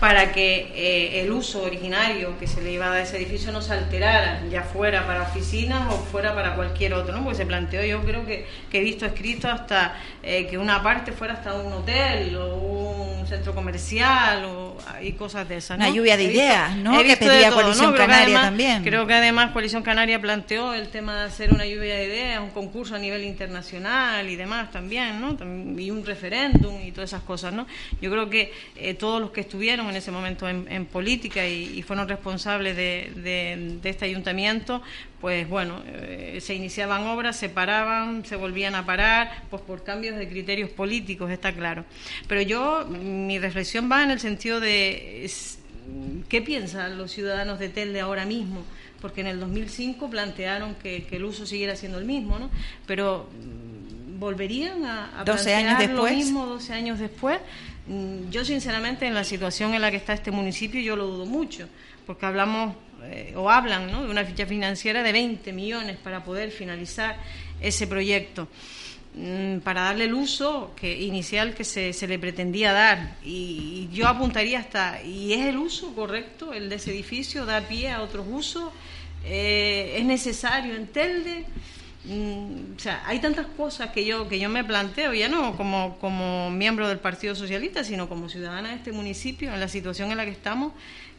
para que eh, el uso originario que se le iba a dar a ese edificio no se alterara, ya fuera para oficinas o fuera para cualquier otro, ¿no? Porque se planteó, yo creo que, que he visto escrito hasta eh, que una parte fuera hasta un hotel o un centro comercial o, y cosas de esas, ¿no? Una lluvia de ideas, ¿no? que pedía Coalición Canaria también. Creo que además Coalición Canaria planteó el tema de hacer una lluvia de ideas, un concurso a nivel internacional y demás también, ¿no? Y un referéndum y todas esas cosas, ¿no? Yo creo que eh, todos los que estuvieron en ese momento en, política y, fueron responsables de, este ayuntamiento, pues bueno, eh, se iniciaban obras, se paraban, se volvían a parar, pues por cambios de criterios políticos, está claro. Pero yo, mi reflexión va en el sentido de qué piensan los ciudadanos de Telde ahora mismo porque en el 2005 plantearon que, el uso siguiera siendo el mismo, ¿no? Pero volverían a, a 12 años después. lo mismo 12 años después. Mm, yo sinceramente en la situación en la que está este municipio yo lo dudo mucho, porque hablamos eh, o hablan de una ficha financiera de 20 millones para poder finalizar ese proyecto. Mm, para darle el uso que inicial que se, se le pretendía dar. Y, yo apuntaría hasta y es el uso correcto el de ese edificio da pie a otros usos. Eh, es necesario en Telde Mm, o sea, hay tantas cosas que yo que yo me planteo, ya no como, como miembro del Partido Socialista, sino como ciudadana de este municipio, en la situación en la que estamos,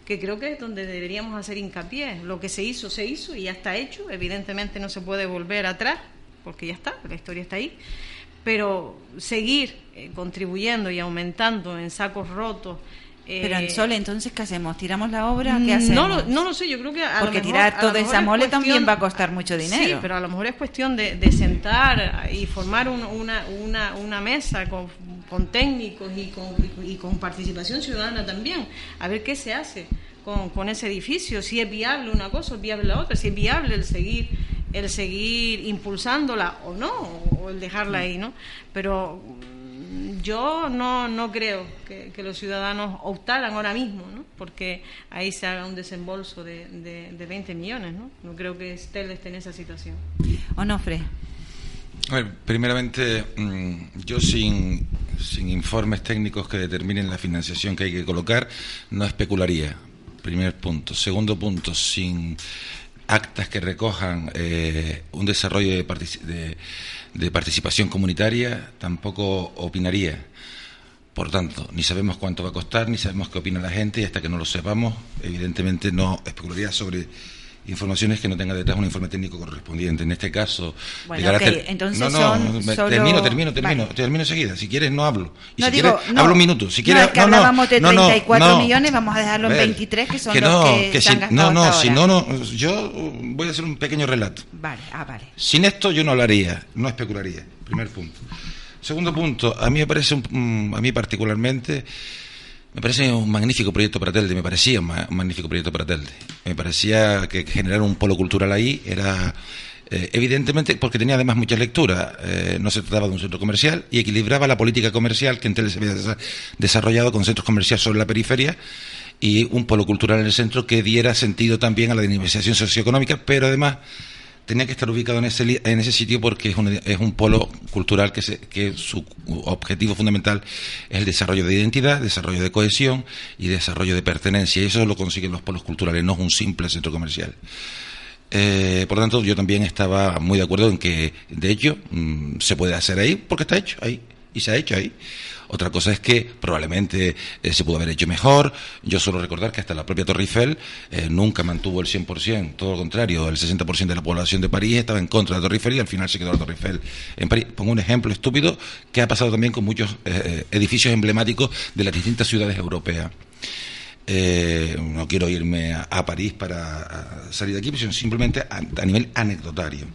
que creo que es donde deberíamos hacer hincapié. Lo que se hizo, se hizo y ya está hecho. Evidentemente no se puede volver atrás, porque ya está, la historia está ahí. Pero seguir eh, contribuyendo y aumentando en sacos rotos pero en eh, Sole, entonces, ¿qué hacemos? ¿Tiramos la obra? ¿Qué hacemos? No lo, no lo sé, yo creo que. A Porque lo mejor, tirar toda esa mole también va a costar mucho dinero. Sí, pero a lo mejor es cuestión de, de sentar y formar una, una, una mesa con, con técnicos y con, y con participación ciudadana también, a ver qué se hace con, con ese edificio, si es viable una cosa o es viable la otra, si es viable el seguir el seguir impulsándola o no, o el dejarla ahí, ¿no? Pero yo no, no creo que, los ciudadanos optaran ahora mismo, ¿no? porque ahí se haga un desembolso de, de, 20 millones. ¿no? no creo que Estel esté en esa situación. Onofre. primeramente, mm, yo sin, sin informes técnicos que determinen la financiación que hay que colocar, no especularía. Primer punto. Segundo punto, sin actas que recojan eh, un desarrollo de, de de participación comunitaria tampoco opinaría. Por tanto, ni sabemos cuánto va a costar, ni sabemos qué opina la gente, y hasta que no lo sepamos, evidentemente no especularía sobre informaciones que no tenga detrás un informe técnico correspondiente. En este caso, bueno, entonces no, no, termino, termino, termino, termino enseguida. Si quieres, no hablo. Y si quieres, hablo un minuto. Si quieres, no, es que hablábamos de 34 millones, vamos a dejarlo en 23, que son los que, que si, No, no, si no, no, yo voy a hacer un pequeño relato. Vale, ah, vale. Sin esto yo no hablaría, no especularía. Primer punto. Segundo punto, a mí me parece, un, a mí particularmente, me parece un magnífico proyecto para Telde, me parecía un magnífico proyecto para Telde. Me parecía que generar un polo cultural ahí era Eh, evidentemente, porque tenía además mucha lectura. Eh, no se trataba de un centro comercial y equilibraba la política comercial que en se había desarrollado con centros comerciales sobre la periferia y un polo cultural en el centro que diera sentido también a la dinamización socioeconómica, pero además tenía que estar ubicado en ese, en ese sitio porque es un, es un polo cultural que, que su objetivo fundamental es el desarrollo de identidad, desarrollo de cohesión y desarrollo de pertenencia. Y eso lo consiguen los polos culturales, no es un simple centro comercial. Eh, por lo tanto, yo también estaba muy de acuerdo en que, de hecho, mm, se puede hacer ahí porque está hecho ahí y se ha hecho ahí. Otra cosa es que probablemente eh, se pudo haber hecho mejor. Yo suelo recordar que hasta la propia Torre Eiffel eh, nunca mantuvo el 100%, todo lo contrario, el 60% de la población de París estaba en contra de la Torre Eiffel y al final se quedó la Torre Eiffel en París. Pongo un ejemplo estúpido que ha pasado también con muchos eh, edificios emblemáticos de las distintas ciudades europeas. no quiero irme a, París para salir de aquí, sino simplemente a nivel anecdotario.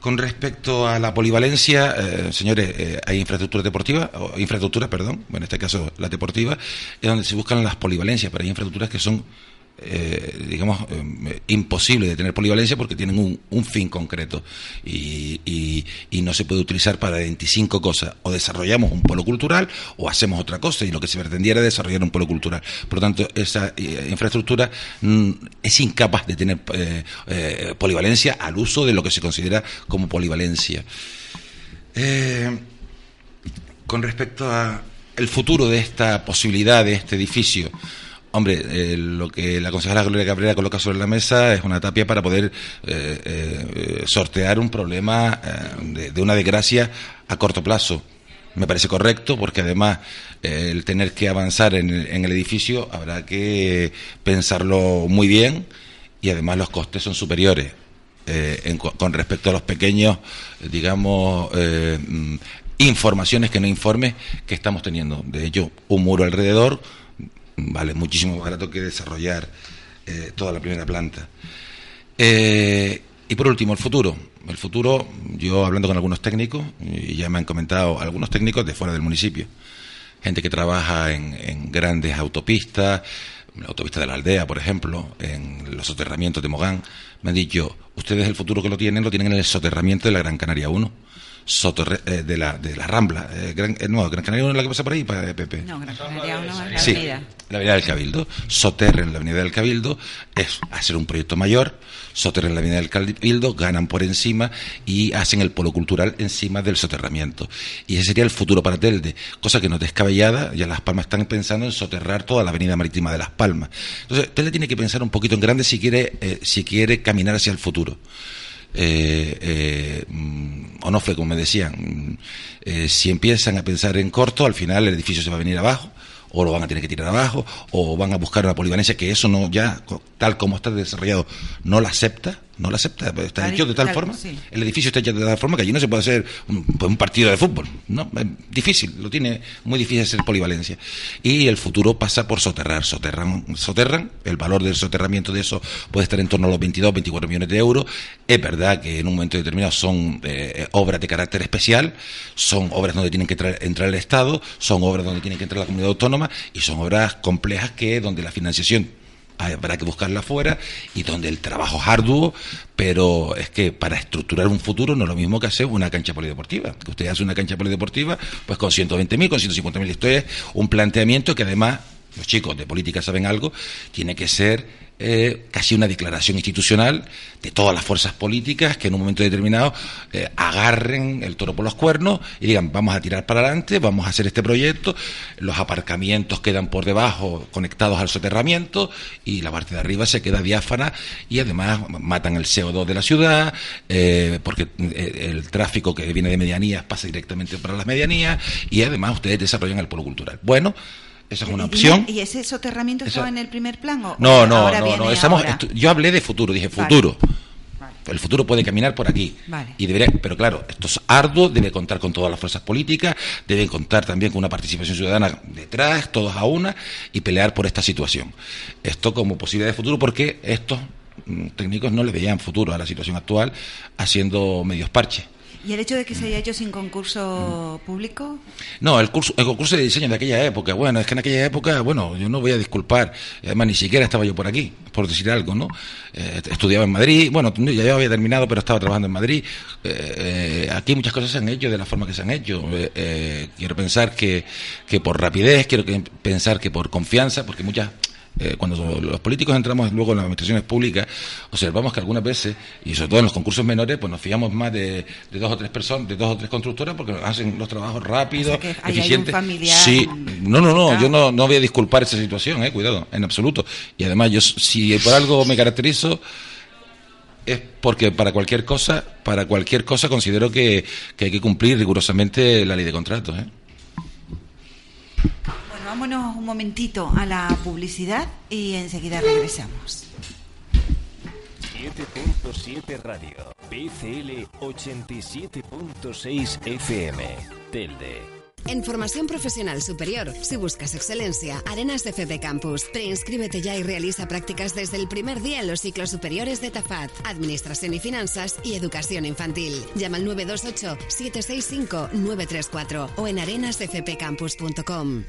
Con respecto a la polivalencia, eh, señores, eh, hay infraestructuras deportivas, o infraestructuras, perdón, bueno, en este caso la deportiva, es donde se buscan las polivalencias, pero hay infraestructuras que son eh, digamos, eh, imposible de tener polivalencia porque tienen un, fin concreto y, y, no se puede utilizar para 25 cosas. O desarrollamos un polo cultural o hacemos otra cosa y lo que se pretendiera era desarrollar un polo cultural. Por lo tanto, esa eh, infraestructura mm, es incapaz de tener polivalencia al uso de lo que se considera como polivalencia. con respecto a el futuro de esta posibilidad de este edificio, Hombre, eh, lo que la consejera Gloria Cabrera coloca sobre la mesa es una tapia para poder eh, eh, sortear un problema de, una desgracia a corto plazo. Me parece correcto porque además el tener que avanzar en el, edificio habrá que pensarlo muy bien y además los costes son superiores con respecto a los pequeños, digamos, mm, informaciones que no informes que estamos teniendo. De hecho, un muro alrededor vale muchísimo más barato que desarrollar eh, toda la primera planta. Eh, y por último, el futuro. El futuro, yo hablando con algunos técnicos, y ya me han comentado algunos técnicos de fuera del municipio, gente que trabaja en, grandes autopistas, la autopista de la aldea, por ejemplo, en los soterramientos de Mogán, me han dicho, ustedes el futuro que lo tienen, lo tienen en el soterramiento de la Gran Canaria 1 eh, de, la, de la Rambla. Eh, Gran, eh, no, Gran Canaria 1 es la que pasa por ahí, para Pepe. No, Gran Canaria 1 es la sí, avenida. la avenida del Cabildo. Soterren en la avenida del Cabildo es hacer un proyecto mayor. Soterren en la avenida del Cabildo, ganan por encima y hacen el polo cultural encima del soterramiento. Y ese sería el futuro para Telde. Cosa que no es descabellada. Ya Las Palmas están pensando en soterrar toda la avenida marítima de Las Palmas. Entonces, Telde tiene que pensar un poquito en grande si quiere, si quiere caminar hacia el futuro eh, eh, mm, fue como me decían, eh, si empiezan a pensar en corto, al final el edificio se va a venir abajo, o lo van a tener que tirar abajo, o van a buscar una polivalencia que eso no ya, tal como está desarrollado, no la acepta, no la acepta, pues, está hecho de tal forma, el edificio está hecho de tal forma que allí no se puede hacer un, pues, partido de fútbol, no, es difícil, lo tiene muy difícil hacer polivalencia. Y el futuro pasa por soterrar, soterran, soterran, el valor del soterramiento de eso puede estar en torno a los 22, 24 millones de euros, es verdad que en un momento determinado son eh, obras de carácter especial, son obras donde tienen que entrar, entrar el Estado, son obras donde tiene que entrar la comunidad autónoma y son obras complejas que donde la financiación habrá que buscarla afuera y donde el trabajo es arduo, pero es que para estructurar un futuro no es lo mismo que hacer una cancha polideportiva. Que usted hace una cancha polideportiva, pues con 120.000, con 150.000, esto es un planteamiento que además, los chicos de política saben algo, tiene que ser eh, casi una declaración institucional de todas las fuerzas políticas que en un momento determinado eh, agarren el toro por los cuernos y digan vamos a tirar para adelante, vamos a hacer este proyecto, los aparcamientos quedan por debajo conectados al soterramiento y la parte de arriba se queda diáfana y además matan el CO2 de la ciudad eh, porque el tráfico que viene de medianías pasa directamente para las medianías y además ustedes desarrollan el polo cultural. Bueno, esa es una opción. ¿Y ese soterramiento estaba en el primer plan? O no, no, no, no. Estamos, yo hablé de futuro, dije futuro. El futuro puede caminar por aquí. Y debería, pero claro, esto es arduo, debe contar con todas las fuerzas políticas, debe contar también con una participación ciudadana detrás, todos a una, y pelear por esta situación. Esto como posibilidad de futuro, porque estos mm, técnicos no le veían futuro a la situación actual haciendo medios parches ¿Y el hecho de que se haya hecho sin concurso público? No, el, curso, el concurso de diseño de aquella época, bueno, es que en aquella época, bueno, yo no voy a disculpar, además ni siquiera estaba yo por aquí, por decir algo, ¿no? Eh, estudiaba en Madrid, bueno, ya yo había terminado, pero estaba trabajando en Madrid. Eh, eh, aquí muchas cosas se han hecho de la forma que se han hecho. quiero pensar que, que por rapidez, quiero pensar que por confianza, porque muchas eh, cuando los políticos entramos luego en las administraciones públicas, observamos que algunas veces, y sobre todo en los concursos menores, pues nos fiamos más de, dos o tres personas, de dos o tres constructoras, porque hacen los trabajos rápidos, eficientes. sí, no, no, no, yo no, no voy a disculpar esa situación, eh, cuidado, en absoluto. Y además, yo si por algo me caracterizo es porque para cualquier cosa, para cualquier cosa considero que, que hay que cumplir rigurosamente la ley de contratos. ¿eh? Vámonos un momentito a la publicidad y enseguida regresamos. 7.7 Radio, PCL 87.6 FM, Telde. En formación profesional superior, si buscas excelencia, Arenas de FP Campus. Preinscríbete ya y realiza prácticas desde el primer día en los ciclos superiores de TAFAT, Administración y Finanzas y Educación Infantil. Llama al 928-765-934 o en arenasdfpcampus.com.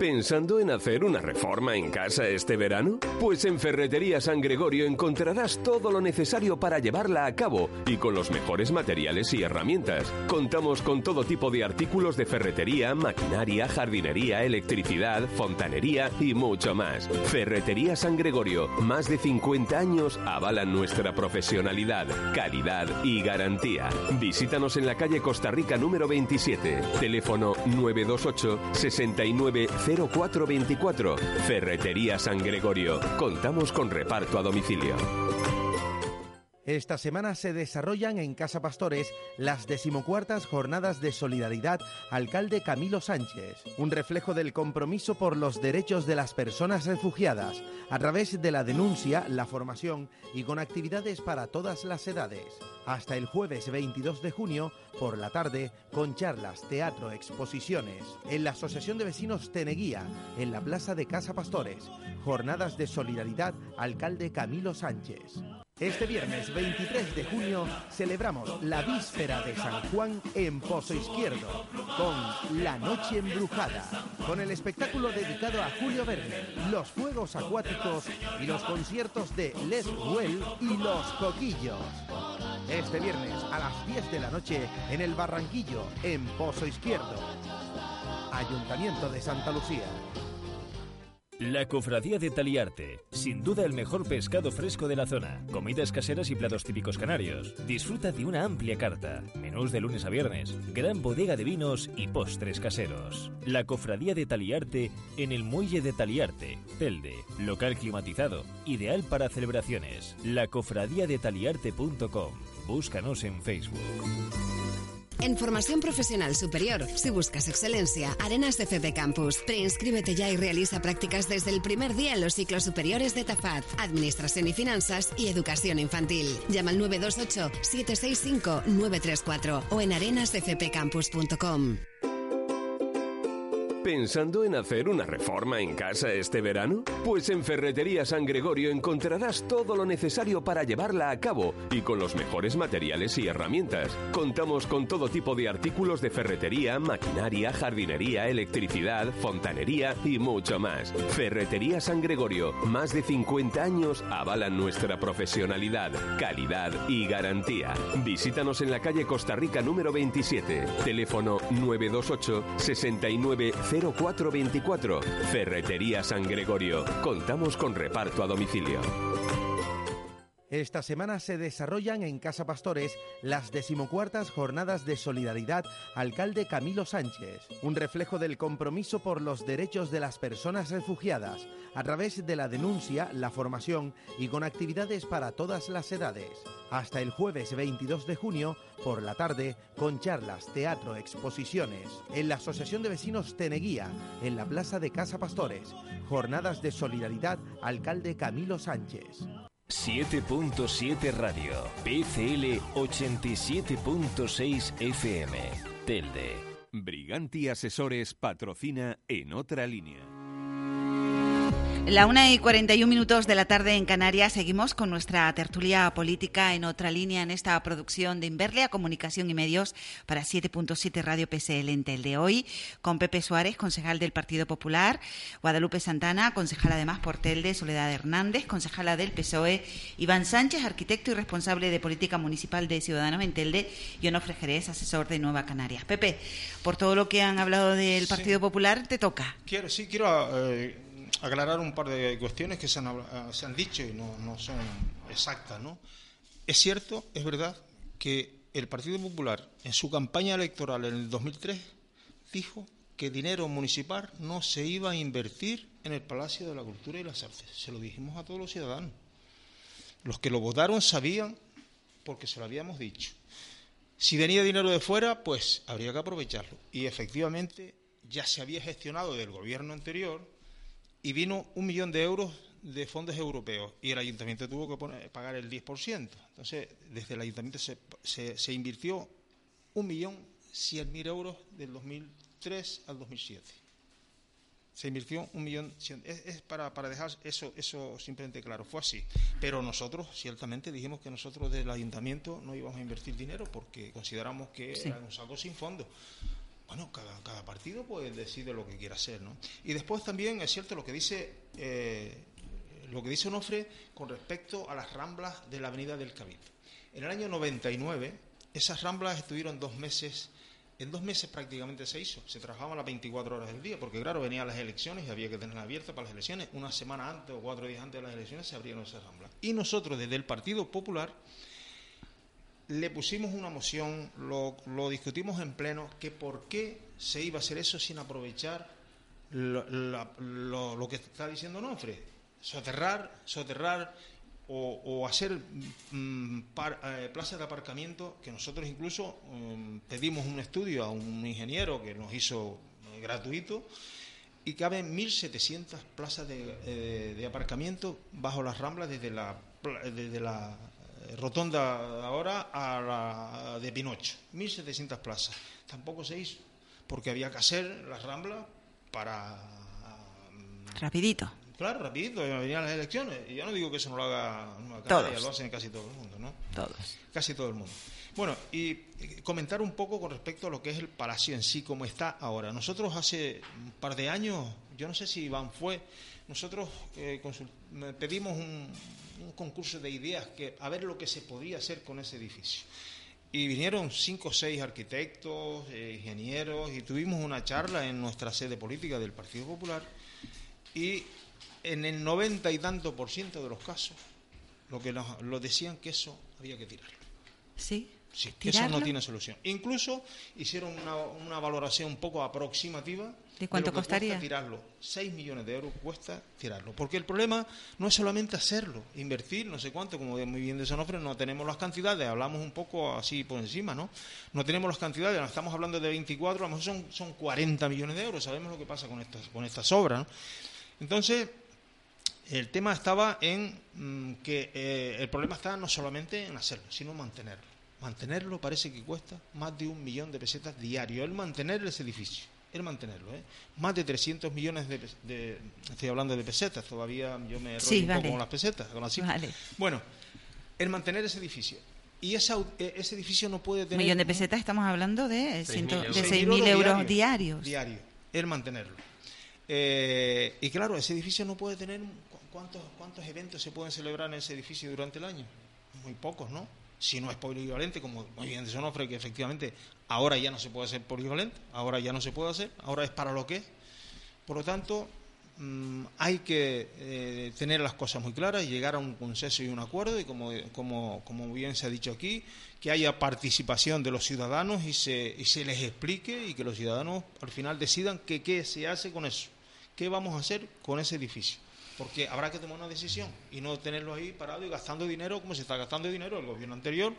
¿Pensando en hacer una reforma en casa este verano? Pues en Ferretería San Gregorio encontrarás todo lo necesario para llevarla a cabo y con los mejores materiales y herramientas. Contamos con todo tipo de artículos de ferretería, maquinaria, jardinería, electricidad, fontanería y mucho más. Ferretería San Gregorio, más de 50 años avalan nuestra profesionalidad, calidad y garantía. Visítanos en la calle Costa Rica número 27, teléfono 928 69 0424. Ferretería San Gregorio. Contamos con reparto a domicilio. Esta semana se desarrollan en Casa Pastores las decimocuartas jornadas de solidaridad Alcalde Camilo Sánchez, un reflejo del compromiso por los derechos de las personas refugiadas, a través de la denuncia, la formación y con actividades para todas las edades. Hasta el jueves 22 de junio, por la tarde, con charlas, teatro, exposiciones, en la Asociación de Vecinos Teneguía, en la Plaza de Casa Pastores. Jornadas de solidaridad Alcalde Camilo Sánchez. Este viernes 23 de junio celebramos la víspera de San Juan en Pozo Izquierdo con La Noche Embrujada, con el espectáculo dedicado a Julio Verne, los fuegos acuáticos y los conciertos de Les Well y Los Coquillos. Este viernes a las 10 de la noche en el Barranquillo, en Pozo Izquierdo. Ayuntamiento de Santa Lucía. La Cofradía de Taliarte, sin duda el mejor pescado fresco de la zona, comidas caseras y platos típicos canarios. Disfruta de una amplia carta, menús de lunes a viernes, gran bodega de vinos y postres caseros. La Cofradía de Taliarte en el Muelle de Taliarte, Telde, local climatizado, ideal para celebraciones. La Cofradía de Taliarte.com. Búscanos en Facebook. En formación profesional superior, si buscas excelencia, Arenas de FP Campus. Preinscríbete ya y realiza prácticas desde el primer día en los ciclos superiores de TAFAT, Administración y Finanzas y Educación Infantil. Llama al 928 765 934 o en arenasdfpcampus.com. ¿Pensando en hacer una reforma en casa este verano? Pues en Ferretería San Gregorio encontrarás todo lo necesario para llevarla a cabo y con los mejores materiales y herramientas. Contamos con todo tipo de artículos de ferretería, maquinaria, jardinería, electricidad, fontanería y mucho más. Ferretería San Gregorio, más de 50 años avalan nuestra profesionalidad, calidad y garantía. Visítanos en la calle Costa Rica número 27, teléfono 928 69 0424. Ferretería San Gregorio. Contamos con reparto a domicilio. Esta semana se desarrollan en Casa Pastores las decimocuartas jornadas de solidaridad Alcalde Camilo Sánchez, un reflejo del compromiso por los derechos de las personas refugiadas, a través de la denuncia, la formación y con actividades para todas las edades. Hasta el jueves 22 de junio, por la tarde, con charlas, teatro, exposiciones, en la Asociación de Vecinos Teneguía, en la Plaza de Casa Pastores. Jornadas de solidaridad Alcalde Camilo Sánchez. 7.7 Radio, PCL 87.6 FM, Telde. Briganti Asesores patrocina en otra línea. La una y 41 minutos de la tarde en Canarias seguimos con nuestra tertulia política en otra línea en esta producción de Inverlia, Comunicación y Medios para 7.7 Radio PSL en Tel de hoy, con Pepe Suárez, concejal del Partido Popular, Guadalupe Santana, concejala además por Telde, Soledad Hernández, concejala del PSOE, Iván Sánchez, arquitecto y responsable de política municipal de Ciudadanos en Telde, y Onofre Jerez, asesor de Nueva Canarias. Pepe, por todo lo que han hablado del Partido Popular, te toca. Quiero, sí, quiero... Eh, aclarar un par de cuestiones que se han, eh, se han dicho y no, no, son exactas. ¿no? Es cierto, es verdad, que el Partido Popular en su campaña electoral en el 2003 dijo que dinero municipal no se iba a invertir en el Palacio de la Cultura y las Artes. Se lo dijimos a todos los ciudadanos. Los que lo votaron sabían porque se lo habíamos dicho. Si venía dinero de fuera, pues habría que aprovecharlo. Y efectivamente ya se había gestionado del gobierno anterior y vino un millón de euros de fondos europeos y el ayuntamiento tuvo que poner, pagar el 10%. Entonces, desde el ayuntamiento se, se, invirtió un millón cien mil euros del 2003 al 2007. Se invirtió un millón. Es, es para, para, dejar eso, eso simplemente claro. Fue así. Pero nosotros, ciertamente, dijimos que nosotros del ayuntamiento no íbamos a invertir dinero porque consideramos que era un saco sin fondo bueno, cada, partido pues decide lo que quiera hacer, ¿no? Y después también es cierto lo que dice eh, lo que dice Onofre con respecto a las ramblas de la Avenida del Cabildo. En el año 99 esas ramblas estuvieron dos meses, en dos meses prácticamente se hizo, se trabajaban las 24 horas del día, porque claro, venían las elecciones y había que tenerlas abiertas para las elecciones. Una semana antes o cuatro días antes de las elecciones se abrieron esas ramblas. Y nosotros desde el Partido Popular le pusimos una moción, lo, discutimos en pleno, que por qué se iba a hacer eso sin aprovechar lo, que está diciendo Nofre, soterrar, soterrar o, hacer mm, eh, plazas de aparcamiento, que nosotros incluso mm, pedimos un estudio a un ingeniero que nos hizo eh, gratuito, y caben 1.700 plazas de, eh, de, aparcamiento bajo las ramblas desde la, desde la rotonda ahora a la de Pinocho, 1.700 plazas. Tampoco se hizo, porque había que hacer las ramblas para... Rapidito. Claro, rapidito, venían las elecciones. Y yo no digo que eso no lo haga Todos. lo hacen casi todo el mundo, ¿no? Todos. Casi todo el mundo. Bueno, y comentar un poco con respecto a lo que es el palacio en sí, como está ahora. Nosotros hace un par de años, yo no sé si Iván fue, nosotros eh, pedimos un, un concurso de ideas que a ver lo que se podía hacer con ese edificio. Y vinieron cinco o seis arquitectos, eh, ingenieros, y tuvimos una charla en nuestra sede política del Partido Popular. Y en el noventa y tanto por ciento de los casos, lo que nos lo decían que eso había que tirarlo. Sí. Sí, que eso no tiene solución. Incluso hicieron una, una valoración un poco aproximativa ¿De cuánto costaría? tirarlo. 6 millones de euros cuesta tirarlo. Porque el problema no es solamente hacerlo, invertir, no sé cuánto, como muy bien de Sonofre, no tenemos las cantidades, hablamos un poco así por encima, ¿no? No tenemos las cantidades, no estamos hablando de 24, a lo mejor son, son 40 millones de euros, sabemos lo que pasa con estas, con estas obras, ¿no? Entonces, el tema estaba en mm, que eh, el problema está no solamente en hacerlo, sino mantenerlo. Mantenerlo parece que cuesta más de un millón de pesetas diario, el mantener ese edificio el mantenerlo. ¿eh? Más de 300 millones de, Estoy hablando de pesetas, todavía yo me sí, un poco con las pesetas. Con Bueno, el mantener ese edificio. Y ese, e, ese edificio no puede tener... Un millón de pesetas estamos hablando de 6.000 euros, diarios. Diario, el mantenerlo. Eh, y claro, ese edificio no puede tener... ¿cuántos, ¿Cuántos eventos se pueden celebrar en ese edificio durante el año? Muy pocos, ¿no? Si no es polivalente, como muy bien se Sonofre, que efectivamente ahora ya no se puede hacer polivalente, ahora ya no se puede hacer, ahora es para lo que es. Por lo tanto, mm, hay que eh, tener las cosas muy claras, llegar a un consenso y un acuerdo, y como, como, como bien se ha dicho aquí, que haya participación de los ciudadanos y se, y se les explique y que los ciudadanos al final decidan qué se hace con eso, qué vamos a hacer con ese edificio porque habrá que tomar una decisión y no tenerlo ahí parado y gastando dinero como se está gastando dinero el gobierno anterior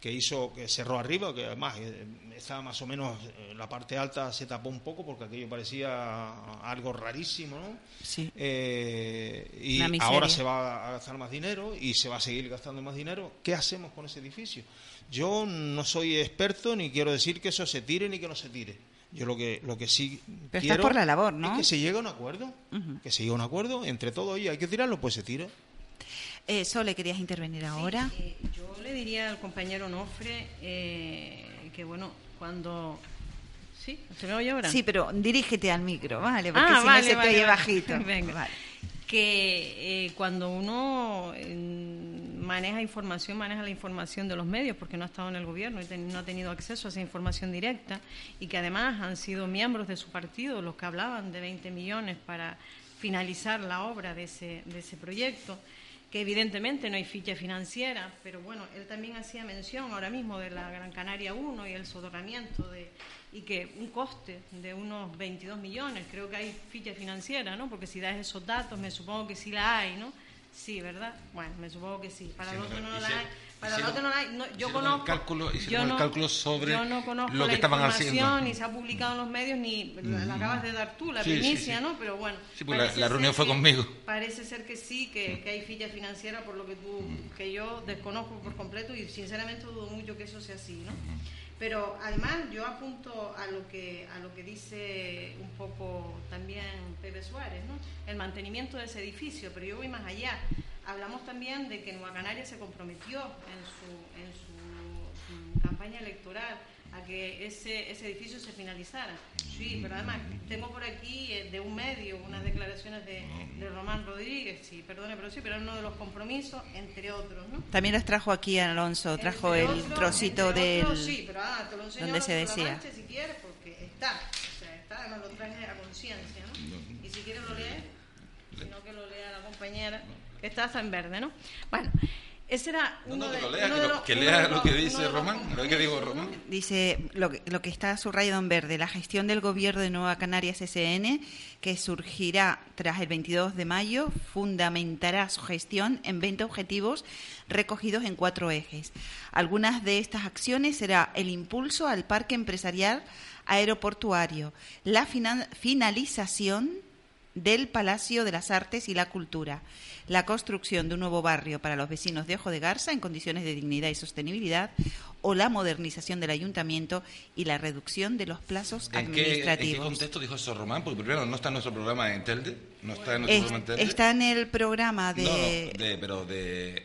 que hizo que cerró arriba que además eh, estaba más o menos en la parte alta se tapó un poco porque aquello parecía algo rarísimo ¿no? sí. Eh, y ahora se va a gastar más dinero y se va a seguir gastando más dinero ¿qué hacemos con ese edificio? yo no soy experto ni quiero decir que eso se tire ni que no se tire Yo lo que, lo que sí Pero quiero por la labor, ¿no? es que se llegue a un acuerdo. Que se llegue a un acuerdo entre todos y hay que tirarlo, pues se tira. Eh, Sole, querías intervenir ahora. Eh, yo le diría al compañero Nofre eh, que, bueno, cuando... ¿Sí? ¿Se me oye ahora? Sí, pero dirígete al micro, ¿vale? Porque Ah, si vale, no se vale, te oye vale. bajito. Venga. Vale. que eh, cuando uno eh, maneja información, maneja la información de los medios, porque no ha estado en el gobierno y no ha tenido acceso a esa información directa, y que además han sido miembros de su partido los que hablaban de 20 millones para finalizar la obra de ese, proyecto, que evidentemente no hay ficha financiera, pero bueno, él también hacía mención ahora mismo de la Gran Canaria 1 y el soterramiento y que un coste de unos 22 millones, creo que hay ficha financiera, ¿no? Porque si das esos datos, me supongo que sí la hay, ¿no? Sí, ¿verdad? Bueno, me supongo que sí. Para otro no la hay. Para otro no la hay. No, yo conozco. el cálculo- hicieron yo el no- cálculo sobre yo no conozco lo que la estaban haciendo. Ni se ha publicado en los medios, ni la, la acabas de dar tú, la Sí, primicia, sí. ¿no? Pero bueno. Sí, porque la- reunión fue que- conmigo. Parece ser que sí, que, que hay ficha financiera, por lo que tú, que yo desconozco por completo y sinceramente dudo mucho que eso sea así, ¿no? Pero además yo apunto a lo que a lo que dice un poco también Pepe Suárez, ¿no? El mantenimiento de ese edificio, pero yo voy más allá. Hablamos también de que Nueva Canaria se comprometió en su en su campaña electoral a que ese, ese edificio se finalizara. Sí, pero además tengo por aquí eh, de un medio unas declaraciones de, de Román Rodríguez, sí, perdone, pero sí, pero uno de los compromisos, entre otros, ¿no? También los trajo aquí Alonso, trajo Entre el otros- trocito del otros, sí, pero ah, te lo enseño donde se decía. mancha si quieres, porque está, o sea, está, además lo traje a conciencia, ¿no? Y si quieres lo lees, si no que lo lea la compañera, que está hasta en verde, ¿no? Bueno, ese era uno de, que lo lea, uno que lo- que lea lo dice Román, lo que digo Román. Dice lo que, lo que está subrayado en verde, la gestión del gobierno de Nueva Canarias SN, que surgirá tras el 22 de mayo, fundamentará su gestión en 20 objetivos recogidos en cuatro ejes. Algunas de estas acciones será el impulso al parque empresarial aeroportuario, la finan- finalización del Palacio de las Artes y la Cultura, la construcción de un nuevo barrio para los vecinos de Ojo de Garza en condiciones de dignidad y sostenibilidad, o la modernización del ayuntamiento y la reducción de los plazos ¿En qué, ¿En qué administrativos. contexto dijo eso Román? Porque primero no está en nuestro programa en Telde. No está en nuestro Es- programa en Telde. está en el programa de, No, no, de- pero de,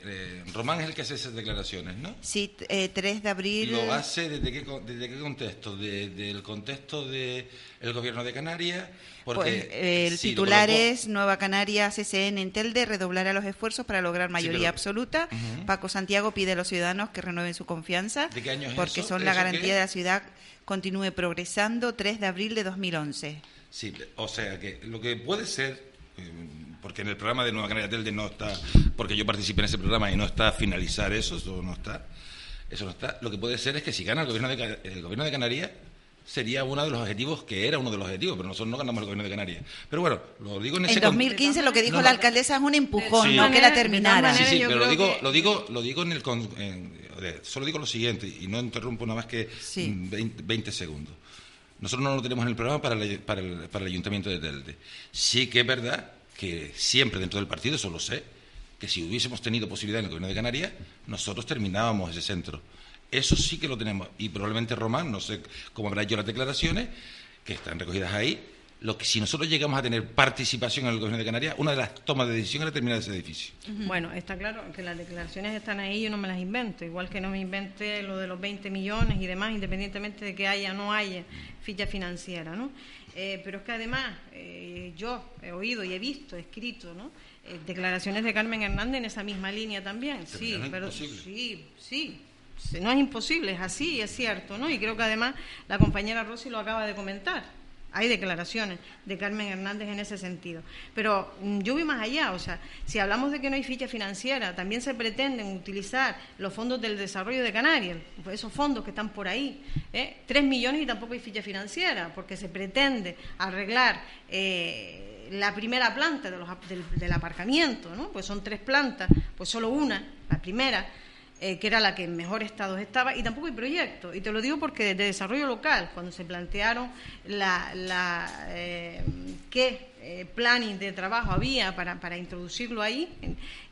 de- Román es el que hace esas declaraciones, ¿no? sí, eh, 3 de abril. ¿Lo hace desde qué, co- desde qué contexto? De- ¿Del contexto del gobierno de Canarias? Porque Pues, eh, el sí, titular es Nueva Canarias SN en Telde redoblará los esfuerzos para lograr mayoría pero- absoluta. Paco Santiago pide a los ciudadanos que renueven su confianza ¿De qué año es porque eso? son la ¿Eso qué garantía es? de la ciudad continúe progresando 3 de abril de 2011. Sí, o sea que lo que puede ser, eh, porque en el programa de Nueva Canaria Telde no está, porque yo participé en ese programa y no está finalizar eso, eso no está, eso no está. Lo que puede ser es que si gana el gobierno de, el gobierno de Canarias sería uno de los objetivos que era uno de los objetivos, pero nosotros no ganamos el gobierno de Canarias. Pero bueno, lo digo en ese En 2015 lo que dijo No, la alcaldesa es un empujón, Sí. no que la terminara. Sí, sí, pero lo digo, lo digo, lo digo en el, con- en- solo digo lo siguiente y no interrumpo nada más que Sí. mm, 20, 20 segundos. Nosotros no lo tenemos en el programa para el, para el, para el ayuntamiento de Telde. Sí que es verdad que siempre dentro del partido, eso lo sé, que si hubiésemos tenido posibilidad en el gobierno de Canarias, nosotros terminábamos ese centro. Eso sí que lo tenemos. Y probablemente Román, no sé cómo habrá hecho las declaraciones, que están recogidas ahí, lo que si nosotros llegamos a tener participación en el gobierno de Canarias, una de las tomas de decisión era terminar ese edificio. Bueno, está claro que las declaraciones están ahí, yo no me las invento, igual que no me inventé lo de los 20 millones y demás, independientemente de que haya o no haya ficha financiera, ¿no? Eh, pero es que además eh, yo he oído y he visto, escrito, ¿no? Eh, declaraciones de Carmen Hernández en esa misma línea también, sí, Terminar pero imposible. sí, sí, no es imposible, es así, es cierto, ¿no? Y creo que además la compañera Rossi lo acaba de comentar. Hay declaraciones de Carmen Hernández en ese sentido. Pero mm, yo voy más allá, o sea, si hablamos de que no hay ficha financiera, también se pretenden utilizar los fondos del desarrollo de Canarias, pues esos fondos que están por ahí, ¿eh? tres millones y tampoco hay ficha financiera, porque se pretende arreglar eh, la primera planta de los del, del aparcamiento, ¿no? Pues son tres plantas, pues solo una, la primera, eh, que era la que en mejor estado estaba, y tampoco hay proyecto. Y te lo digo porque desde desarrollo local, cuando se plantearon la, la, eh, qué eh, planning de trabajo había para, para introducirlo ahí,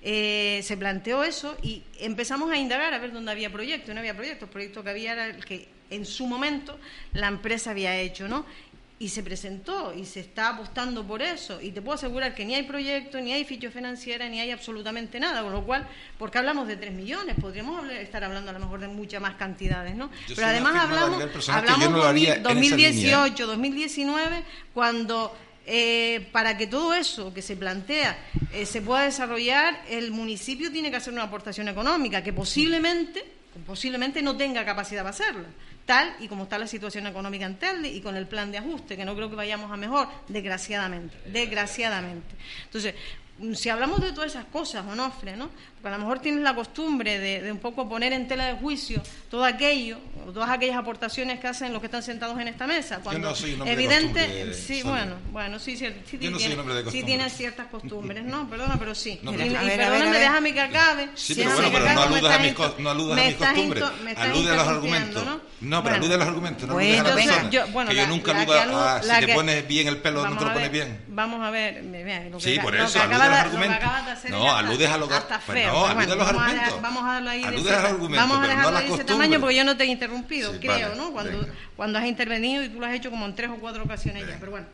se planteó eso y empezamos a indagar a ver dónde había proyecto. Y no había proyecto. El proyecto que había era el que en su momento la empresa había hecho, ¿no? Y se presentó y se está apostando por eso. Y te puedo asegurar que ni hay proyecto, ni hay ficha financiera, ni hay absolutamente nada, con lo cual, porque hablamos de 3 millones, podríamos estar hablando a lo mejor de muchas más cantidades, ¿no? Pero además hablamos, hablamos 2018, 2019, cuando eh, para que todo eso que se plantea eh, se pueda desarrollar, el municipio tiene que hacer una aportación económica que posiblemente, posiblemente no tenga capacidad para hacerla tal y como está la situación económica en Telde y con el plan de ajuste, que no creo que vayamos a mejor, desgraciadamente, desgraciadamente. Entonces, si hablamos de todas esas cosas, Onofre, ¿no? Porque a lo mejor tienes la costumbre de, un poco poner en tela de juicio todo aquello, todas aquellas aportaciones que hacen los que están sentados en esta mesa. Cuando evidente, sí, bueno, bueno, sí, sí, sí, sí tienen ciertas costumbres, ¿no? Perdona, pero sí. y, perdóname, déjame que acabe. Sí, pero bueno, pero no aludas a mis, no aludas a mis costumbres, alude a los argumentos. ¿no? pero alude a los argumentos, no aludes a la persona. que yo nunca aludo a si te pones bien el pelo, no te lo pones bien. Vamos a ver, sí, por eso, alude a los argumentos. No, aludes a lo que... No, alude a los argumentos. Vamos a darlo ahí Vamos a dejarlo ahí de ese tamaño porque yo no te he interrumpido, creo, ¿no? Cuando, cuando has intervenido y tú lo has hecho como en tres o cuatro ocasiones ya, pero bueno.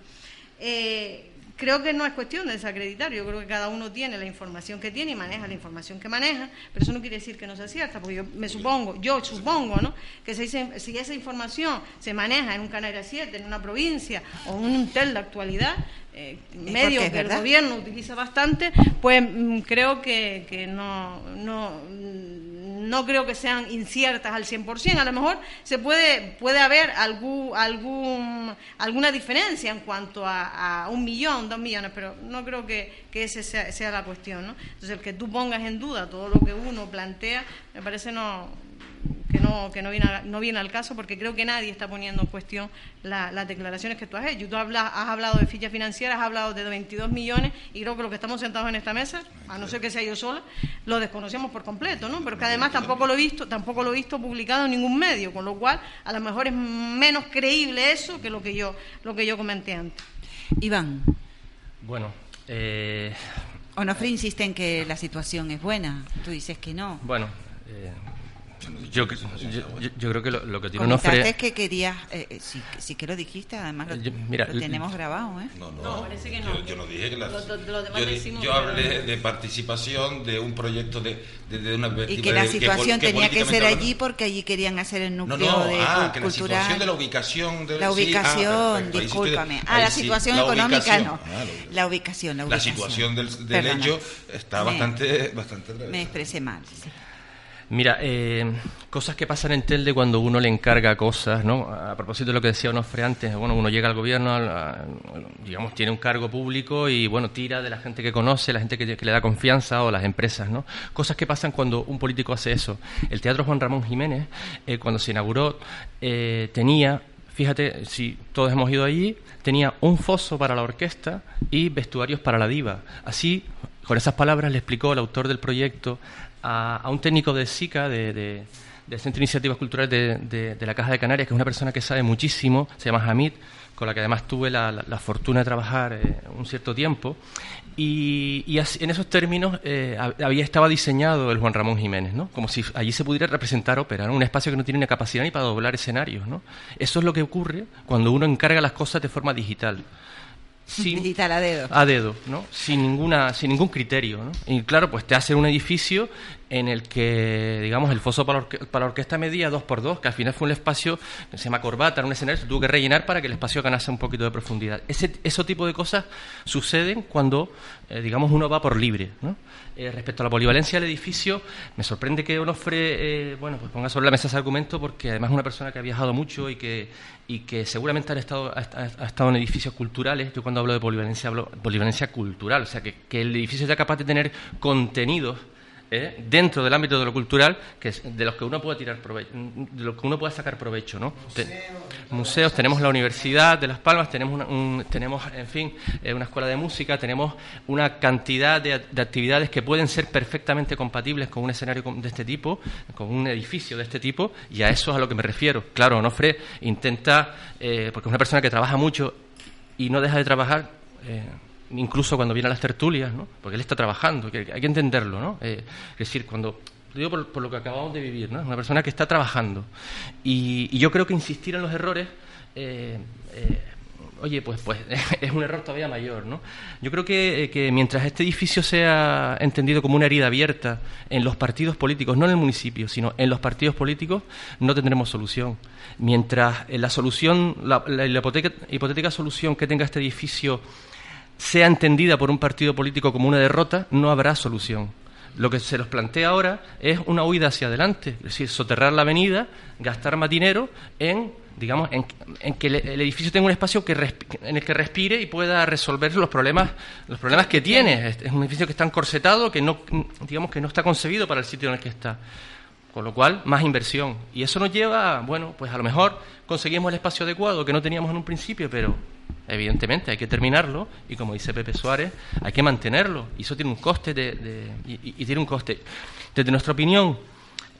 Eh, creo que no es cuestión de desacreditar, yo creo que cada uno tiene la información que tiene y maneja la información que maneja, pero eso no quiere decir que no sea cierta, porque yo me supongo, yo supongo, ¿no? Que si, si esa información se maneja en un canal 7, en una provincia o en un tel de actualidad, eh, medios que el gobierno utiliza bastante, pues mm, creo que, que no, no, no creo que sean inciertas al 100%. A lo mejor se puede, puede haber algún, algún, alguna diferencia en cuanto a, un millón, dos millones, pero no creo que, que esa sea, sea, la cuestión. ¿no? Entonces, el que tú pongas en duda todo lo que uno plantea, me parece no que no, que no, viene, no viene al caso porque creo que nadie está poniendo en cuestión las declaraciones que tú has hecho. Tú has hablado de fichas financieras, has hablado de 22 millones y creo que lo que estamos sentados en esta mesa, a no ser que sea yo sola, lo desconocemos por completo, ¿no? Pero que además tampoco lo he visto, tampoco lo he visto publicado en ningún medio, con lo cual a lo mejor es menos creíble eso que lo que yo, lo que yo comenté antes. Iván. Bueno, eh... Onofre insiste en que la situación es buena, tú dices que no. Bueno, eh, yo, yo, creo que lo, que tiene Onofre... es que querías, eh, eh sí, que lo dijiste, además lo, mira, tenemos grabado, ¿eh? No, no, parece que no. Yo, no dije que la... yo, hablé de participación de un proyecto de, de, una... Y que la situación tenía que ser allí porque allí querían hacer el núcleo no, no, de ah, que la situación de la ubicación... De, la ubicación, sí, ah, discúlpame. ah, la situación económica no. Ah, la ubicación, la ubicación. La situación del, del hecho está bastante... bastante me expresé mal, sí. Mira, eh, cosas que pasan en Telde cuando uno le encarga cosas, ¿no? A propósito de lo que decía Onofre antes, bueno, uno llega al gobierno, digamos, tiene un cargo público y, bueno, tira de la gente que conoce, la gente que, le da confianza o las empresas, ¿no? Cosas que pasan cuando un político hace eso. El Teatro Juan Ramón Jiménez, eh, cuando se inauguró, eh, tenía fíjate, si todos hemos ido allí, tenía un foso para la orquesta y vestuarios para la diva. Así, con esas palabras le explicó el autor del proyecto a, un técnico de SICA, de, de, del Centro de Iniciativas Culturales de, la Caja de Canarias, que es una persona que sabe muchísimo, se llama Hamid, con la que además tuve la, fortuna de trabajar eh, un cierto tiempo. Y, en esos términos eh, había estaba diseñado el Juan Ramón Jiménez, ¿no? como si allí se pudiera representar ópera, un espacio que no tiene ni capacidad ni para doblar escenarios. ¿no? Eso es lo que ocurre cuando uno encarga las cosas de forma digital sin, a dedo. A dedo, ¿no? Sin, ninguna, sin ningún criterio, ¿no? Y claro, pues te hace un edificio en el que, digamos, el foso para, la orquesta medía dos por dos, que al final fue un espacio que se llama corbata, un escenario se tuvo que rellenar para que el espacio ganase un poquito de profundidad. Ese, ese tipo de cosas suceden cuando, eh, digamos, uno va por libre, ¿no? Eh, respecto a la polivalencia del edificio, me sorprende que Onofre eh, bueno, pues ponga sobre la mesa ese argumento porque además es una persona que ha viajado mucho y que, y que seguramente ha estado, ha, estado en edificios culturales. Yo cuando hablo de polivalencia hablo de polivalencia cultural, o sea, que, que el edificio sea capaz de tener contenidos ¿eh? dentro del ámbito de lo cultural que de los que uno puede tirar provecho, de los que uno puede sacar provecho, ¿no? Museos, tenemos la Universidad de Las Palmas, tenemos tenemos en fin eh, una escuela de música, tenemos una cantidad de, actividades que pueden ser perfectamente compatibles con un escenario de este tipo, con un edificio de este tipo, y a eso es a lo que me refiero. Claro, Onofre intenta, eh, porque es una persona que trabaja mucho y no deja de trabajar incluso cuando viene a las tertulias, ¿no? porque él está trabajando, hay que entenderlo, ¿no? Eh, es decir, cuando Lo digo por, lo que acabamos de vivir, ¿no? Una persona que está trabajando. Y, yo creo que insistir en los errores eh, eh, oye, pues, pues es un error todavía mayor, ¿no? Yo creo que, que, mientras este edificio sea entendido como una herida abierta en los partidos políticos, no en el municipio, sino en los partidos políticos, no tendremos solución. Mientras la solución, la, hipotética solución que tenga este edificio sea entendida por un partido político como una derrota, no habrá solución. Lo que se nos plantea ahora es una huida hacia adelante, es decir, soterrar la avenida, gastar más dinero en digamos, en, que el, edificio tenga un espacio que en el que respire y pueda resolver los problemas, los problemas que tiene. Es, un edificio que está encorsetado, que no, digamos, que no está concebido para el sitio en el que está. Con lo cual, más inversión. Y eso nos lleva, bueno, pues a lo mejor conseguimos el espacio adecuado que no teníamos en un principio, pero evidentemente hay que terminarlo y como dice Pepe Suárez, hay que mantenerlo. Y eso tiene un coste de, y tiene un coste. Desde nuestra opinión,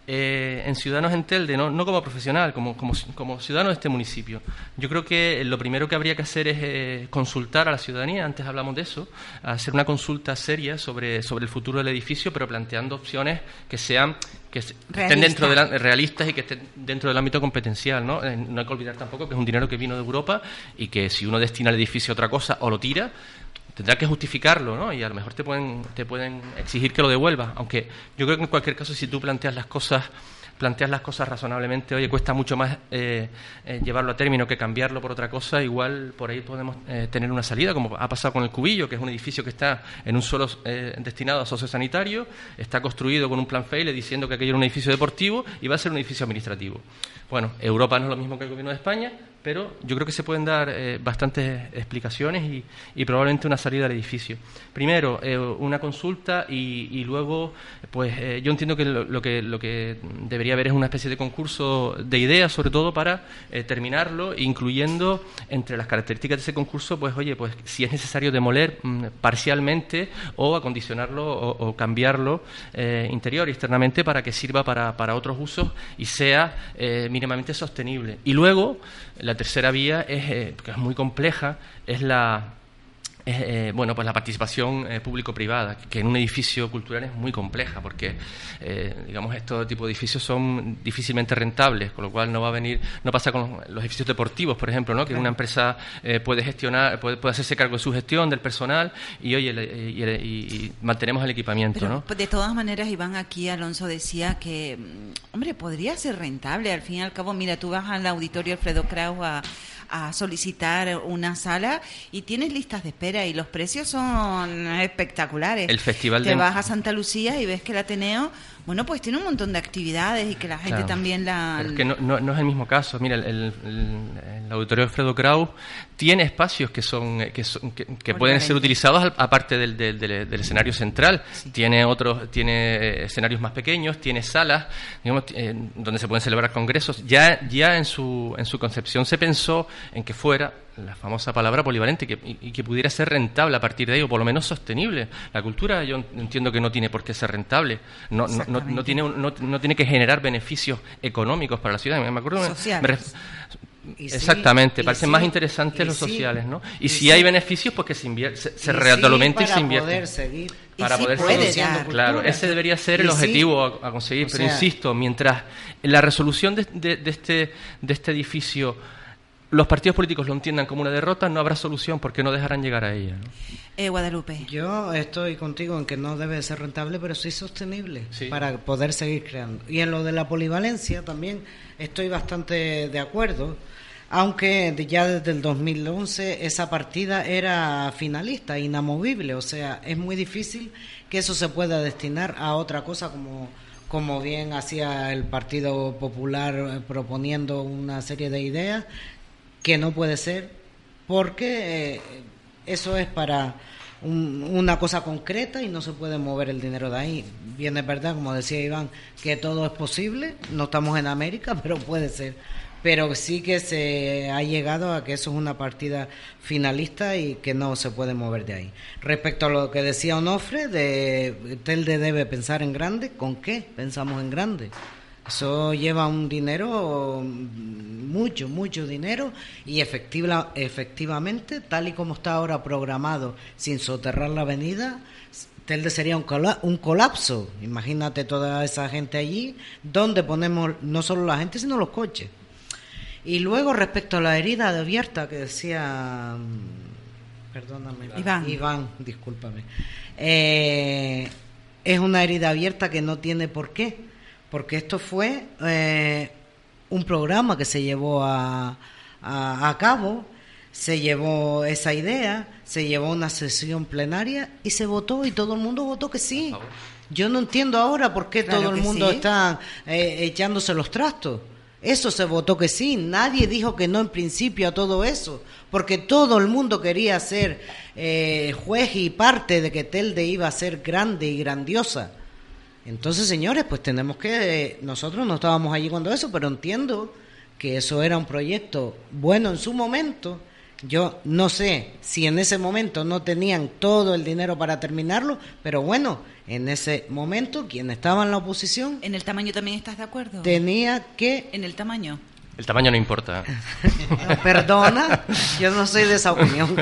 eh, en Ciudadanos en Telde, no, no como profesional, como, como, como, ciudadano de este municipio. Yo creo que lo primero que habría que hacer es eh, consultar a la ciudadanía, antes hablamos de eso, hacer una consulta seria sobre, sobre el futuro del edificio, pero planteando opciones que sean que estén dentro de la, realistas y que estén dentro del ámbito competencial. ¿no? Eh, no hay que olvidar tampoco que es un dinero que vino de Europa y que si uno destina al edificio a otra cosa o lo tira, tendrá que justificarlo, ¿no? Y a lo mejor te pueden, te pueden exigir que lo devuelvas. Aunque yo creo que en cualquier caso, si tú planteas las cosas planteas las cosas razonablemente, oye, cuesta mucho más eh, eh, llevarlo a término que cambiarlo por otra cosa, igual por ahí podemos eh, tener una salida, como ha pasado con el Cubillo, que es un edificio que está en un suelo destinado a sociosanitario, está construido con un plan FEILE diciendo que aquello era un edificio deportivo y va a ser un edificio administrativo. Bueno, Europa no es lo mismo que el gobierno de España, pero yo creo que se pueden dar eh, bastantes explicaciones y, probablemente una salida al edificio. Primero, eh, una consulta y, luego, pues eh, yo entiendo que lo, que lo que debería haber es una especie de concurso de ideas, sobre todo para terminarlo, incluyendo entre las características de ese concurso, pues oye, pues si es necesario demoler mm, parcialmente o acondicionarlo o, cambiarlo interior y externamente para que sirva para otros usos y sea mínimamente sostenible. Y luego, la tercera vía es, eh, que es muy compleja, es la, eh, bueno, pues la participación eh, público-privada, que en un edificio cultural es muy compleja, porque, eh, digamos, estos tipos de edificios son difícilmente rentables, con lo cual no va a venir, no pasa con los, edificios deportivos, por ejemplo, ¿no? que una empresa puede gestionar, puede, hacerse cargo de su gestión, del personal, y oye, y, mantenemos el equipamiento, ¿no? De todas maneras, Iván, aquí Alonso decía que, mm, hombre, podría ser rentable, al fin y al cabo, mira, tú vas al auditorio Alfredo Kraus a a solicitar una sala y tienes listas de espera y los precios son espectaculares. El festival Te vas a Santa Lucía y ves que el Ateneo bueno, pues tiene un montón de actividades y que la gente también la... es que no, no, es el mismo caso. Mira, el, auditorio Alfredo Kraus tiene espacios que son que, que, pueden ser utilizados aparte del, del, escenario central. Tiene otros, tiene eh, escenarios más pequeños, tiene salas, digamos, eh, donde se pueden celebrar congresos. Ya, ya en su en su concepción se pensó en que fuera la famosa palabra polivalente y, que pudiera ser rentable a partir de ahí, o por lo menos sostenible. La cultura yo entiendo que no tiene por qué ser rentable, no, no, no, tiene, no, tiene que generar beneficios económicos para la ciudad. Me acuerdo, Exactamente, parecen más interesantes los sociales, ¿no? Y, si hay beneficios, pues que se, invierte, se, se y se invierte. Para poder seguir. Claro, ese debería ser el objetivo a, conseguir. pero insisto, mientras la resolución de, de, este, de este edificio los partidos políticos lo entiendan como una derrota, no habrá solución porque no dejarán llegar a ella. Eh, Guadalupe. Yo estoy contigo en que no debe ser rentable, pero sí sostenible para poder seguir creando. Y en lo de la polivalencia también estoy bastante de acuerdo, aunque ya desde el 2011 esa partida era finalista, inamovible, o sea, es muy difícil que eso se pueda destinar a otra cosa como como bien hacía el Partido Popular eh, proponiendo una serie de ideas que no puede ser, porque eh, eso es para una cosa concreta y no se puede mover el dinero de ahí. Bien es verdad, como decía Iván, que todo es posible, no estamos en América, pero puede ser. Pero sí que se ha llegado a que eso es una partida finalista y que no se puede mover de ahí. Respecto a lo que decía Onofre, de Telde debe pensar en grande, ¿con qué pensamos en grande? Eso lleva un dinero, mucho, mucho dinero, y efectiva, efectivamente, tal y como está ahora programado, sin soterrar la avenida, Telde sería un, un colapso. Imagínate toda esa gente allí, donde ponemos no solo la gente, sino los coches. Y luego respecto a la herida abierta que decía, perdóname, Iván, Iván discúlpame, eh, es una herida abierta que no tiene por qué, porque esto fue eh, un programa que se llevó a, a cabo, se llevó esa idea, se llevó una sesión plenaria y se votó y todo el mundo votó que sí. Yo no entiendo ahora por qué todo el mundo está eh, echándose los trastos. Eso se votó que sí. Nadie dijo que no en principio a todo eso, porque todo el mundo quería ser eh, juez y parte de que Telde iba a ser grande y grandiosa. Entonces, señores, pues tenemos que... nosotros no estábamos allí cuando eso, pero entiendo que eso era un proyecto bueno en su momento yo no sé si en ese momento no tenían todo el dinero para terminarlo, pero bueno, en ese momento quien estaba en la oposición... ¿En el tamaño también estás de acuerdo? Tenía que... ¿En el tamaño? El tamaño no importa. perdona, yo no soy de esa opinión.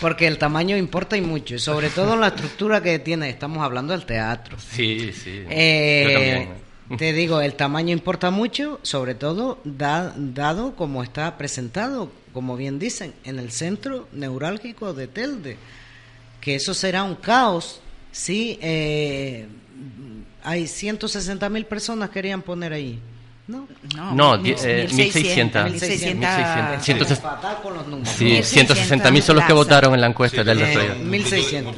Porque el tamaño importa y mucho, y sobre todo la estructura que tiene. Estamos hablando del teatro. Sí, sí. Eh, te digo, el tamaño importa mucho, sobre todo dado como está presentado como bien dicen, en el centro neurálgico de Telde, que eso será un caos si eh, hay 160 mil personas que querían poner ahí. No, no, 1600. 1600. Fatal con los números. Sí, 160.000 son los que votaron en la encuesta del eh, 1600.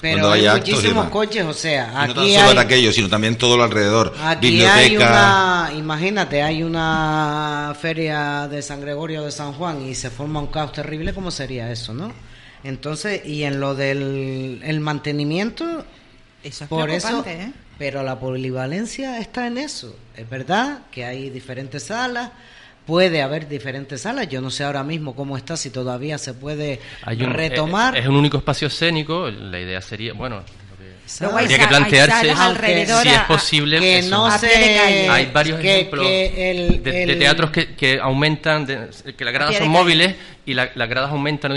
Pero hay muchísimos coches, o sea, aquí no tan solo hay, aquello, sino también todo lo alrededor. Aquí Biblioteca. hay una, imagínate, hay una feria de San Gregorio de San Juan y se forma un caos terrible, ¿cómo sería eso, no? Entonces, y en lo del el mantenimiento, eso es por eso, ¿eh? Pero la polivalencia está en eso. Es verdad que hay diferentes salas, puede haber diferentes salas. Yo no sé ahora mismo cómo está, si todavía se puede retomar. Eh, es un único espacio escénico. La idea sería, bueno, Habría que plantearse si es posible. Que no se... Hay varios ejemplos de, teatros que, que aumentan, que las gradas son móviles y las gradas aumentan o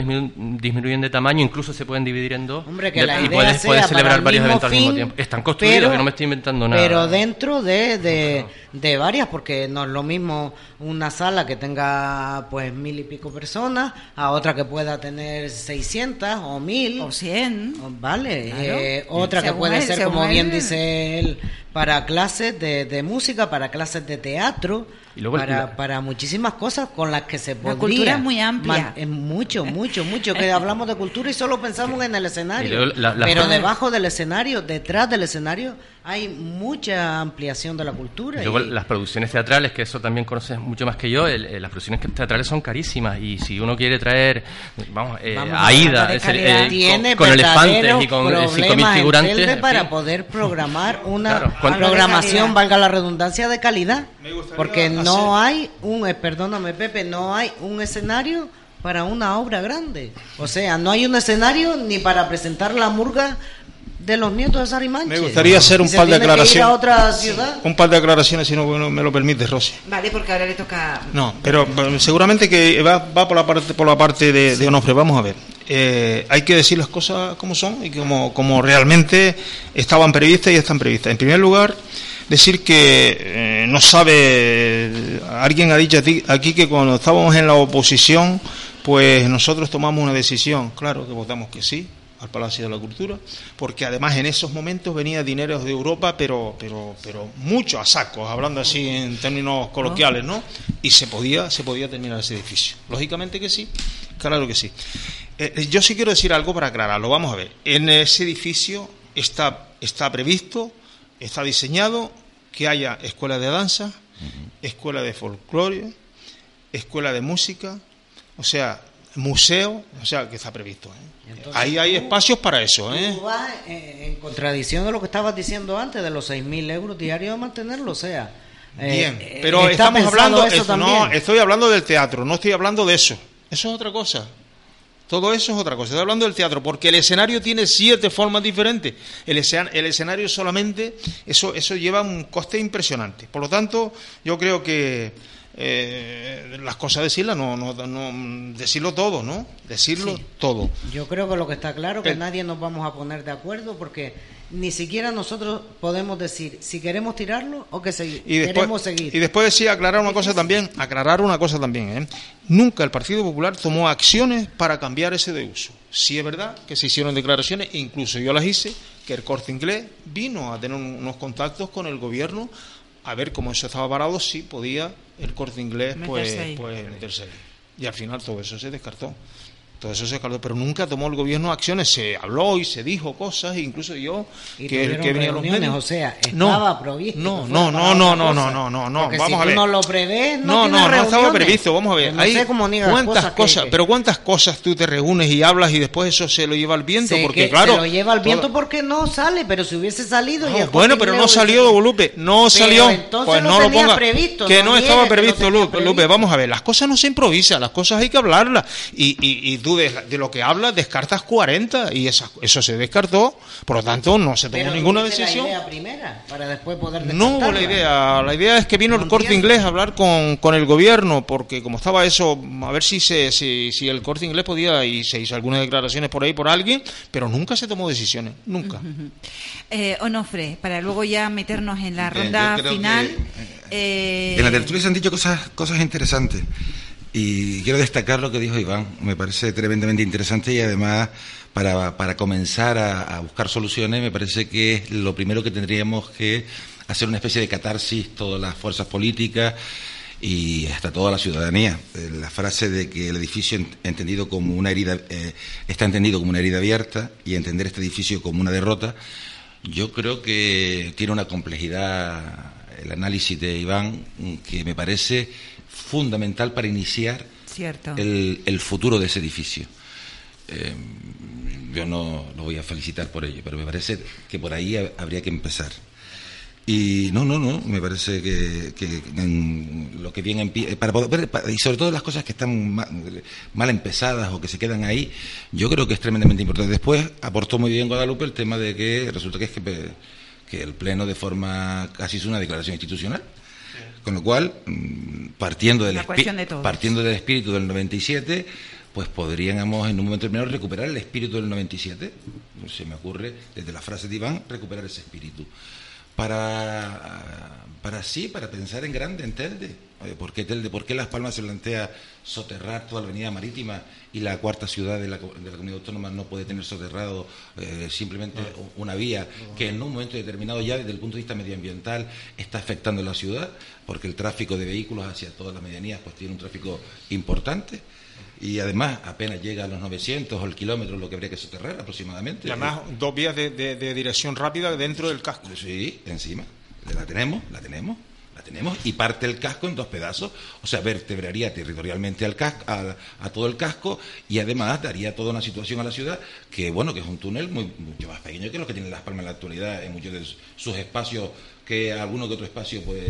disminuyen, de tamaño, incluso se pueden dividir en dos. Hombre, que la y puedes, celebrar varios eventos al mismo tiempo. Están construidos, que no me estoy inventando nada. Pero dentro de, de, de, varias, porque no es lo mismo una sala que tenga pues mil y pico personas, a otra que pueda tener 600 o mil. O 100. Vale. Eh, otra que puede ser, como bien dice él, para clases de, de música, para clases de teatro para, para muchísimas cosas con las que se podría. La cultura es muy amplia. es mucho, mucho, mucho. Que hablamos de cultura y solo pensamos en el escenario. Pero debajo del escenario, detrás del escenario, hay mucha ampliación de la cultura. Y luego las producciones teatrales, que eso también conoces mucho más que yo, las producciones teatrales son carísimas y si uno quiere traer, vamos, eh, Aida, eh, con, elefantes y con eh, cinco mil figurantes. para poder programar una programación, valga la redundancia, de calidad. Porque no hay un, perdóname Pepe, no hay un escenario para una obra grande. O sea, no hay un escenario ni para presentar la murga de los nietos de Sarimanche. Me gustaría hacer un par de declaraciones. Un par de declaraciones, si no me lo permite, Rosy. Vale, porque ahora le toca. No, pero seguramente que va, va por la parte por la parte de, de Onofre. Vamos a ver. Eh, hay que decir las cosas como son y como, como realmente estaban previstas y están previstas. En primer lugar, decir que eh, no sabe. Alguien ha dicho aquí que cuando estábamos en la oposición, pues nosotros tomamos una decisión. Claro que votamos que sí, al Palacio de la Cultura, porque además en esos momentos venía dinero de Europa, pero, pero, pero mucho a sacos, hablando así en términos coloquiales, ¿no? Y se podía, se podía terminar ese edificio. Lógicamente que sí, claro que sí. Eh, eh, yo sí quiero decir algo para aclararlo. Vamos a ver, en ese edificio está, está previsto, está diseñado que haya escuela de danza, escuela de folclore, escuela de música, o sea, museo, o sea, que está previsto. ¿eh? Ahí hay espacios para eso. ¿eh? vas en contradicción de lo que estabas diciendo antes, de los 6.000 euros diarios de mantenerlo, o sea. Eh, Bien, eh, pero estamos hablando, eso, no, estoy hablando del teatro, no estoy hablando de eso. Eso es otra cosa. Todo eso es otra cosa. Estoy hablando del teatro, porque el escenario tiene siete formas diferentes. El, el escenario solamente, eso, eso lleva un coste impresionante. Por lo tanto, yo creo que eh, las cosas decirlas, no, no, no, decirlo todo, ¿no? Decirlo todo. Yo creo que lo que está claro que nadie nos vamos a poner de acuerdo porque ni siquiera nosotros podemos decir si queremos tirarlo o que queremos seguir. Y después decía aclarar una cosa también, aclarar una cosa también, ¿eh? Nunca el Partido Popular tomó acciones para cambiar ese de uso. Sí es verdad que se hicieron declaraciones, incluso yo las hice, que el corte inglés vino a tener unos contactos con el gobierno a ver cómo eso estaba parado, si podía el corte inglés pues, pues meterse ahí. Y al final todo eso se descartó. Todo eso se caló, pero nunca tomó el gobierno acciones. Se habló y se dijo cosas, incluso yo, que el que venía los medios. O sea, estaba previsto. No, no, no, no, no, no, no, no, no, vamos si a ver. no lo prevés, no, no, no, no estaba previsto. Vamos a ver. No sé cómo cuántas cosas, pero cuántas cosas tú te reúnes y hablas y después eso se lo lleva al viento, porque claro. Se lo lleva al viento porque no sale, pero si hubiese salido. ya bueno, pero no salió, Lupe, no salió. Pues no lo ponga. Que no estaba previsto, Lupe. Vamos a ver, las cosas no se improvisan, las cosas hay que hablarlas y tú de lo que hablas descartas 40 y esa, eso se descartó, por lo tanto no se tomó ninguna decisión. La idea primera para después poder No hubo la idea, la idea es que vino el corte inglés a hablar con, con, el gobierno, porque como estaba eso, a ver si, se, si, si el corte inglés podía y se hizo algunas declaraciones por ahí por alguien, pero nunca se tomó decisiones, nunca. eh, Onofre, para luego ya meternos en la ronda final. Eh, en la tertulia se han dicho cosas, cosas interesantes. Y quiero destacar lo que dijo Iván, me parece tremendamente interesante y además para, para comenzar a, buscar soluciones me parece que lo primero que tendríamos que hacer una especie de catarsis todas las fuerzas políticas y hasta toda la ciudadanía. Eh, la frase de que el edificio entendido como una herida eh, está entendido como una herida abierta y entender este edificio como una derrota, yo creo que tiene una complejidad el análisis de Iván que me parece fundamental para iniciar El, futuro de ese edificio. Eh, yo no lo voy a felicitar por ello, pero me parece que por ahí habría que empezar. Y no, no, no, me parece que, lo que bien empieza, para poder, y sobre todo las cosas que están mal, empezadas o que se quedan ahí, yo creo que es tremendamente importante. Después aportó muy bien Guadalupe el tema de que resulta que es que, que el Pleno de forma casi es una declaración institucional. Con lo cual, mm, partiendo del, partiendo del espíritu del 97, pues podríamos en un momento determinado recuperar el espíritu del 97. Se me ocurre, desde la frase de Iván, recuperar ese espíritu. Para, para sí, para pensar en grande, en Telde. ¿Por qué Telde? ¿Por qué Las Palmas se plantea soterrar toda la avenida marítima y la cuarta ciudad de la, comunidad autónoma no puede tener soterrado eh, simplemente una vía que en un momento determinado ya desde el punto de vista medioambiental está afectando la ciudad porque el tráfico de vehículos hacia todas las medianías pues tiene un tráfico importante y además apenas llega a los 900 o el kilómetro lo que habría que soterrar aproximadamente. Y además dos vías de, de dirección rápida dentro del casco. Sí, encima. La tenemos, la tenemos tenemos y parte el casco en dos pedazos, o sea, vertebraría territorialmente al casco, a, todo el casco y además daría toda una situación a la ciudad que, bueno, que es un túnel muy, mucho más pequeño que lo que tiene Las Palmas en la actualidad en muchos de sus espacios, que alguno que otro espacio, pues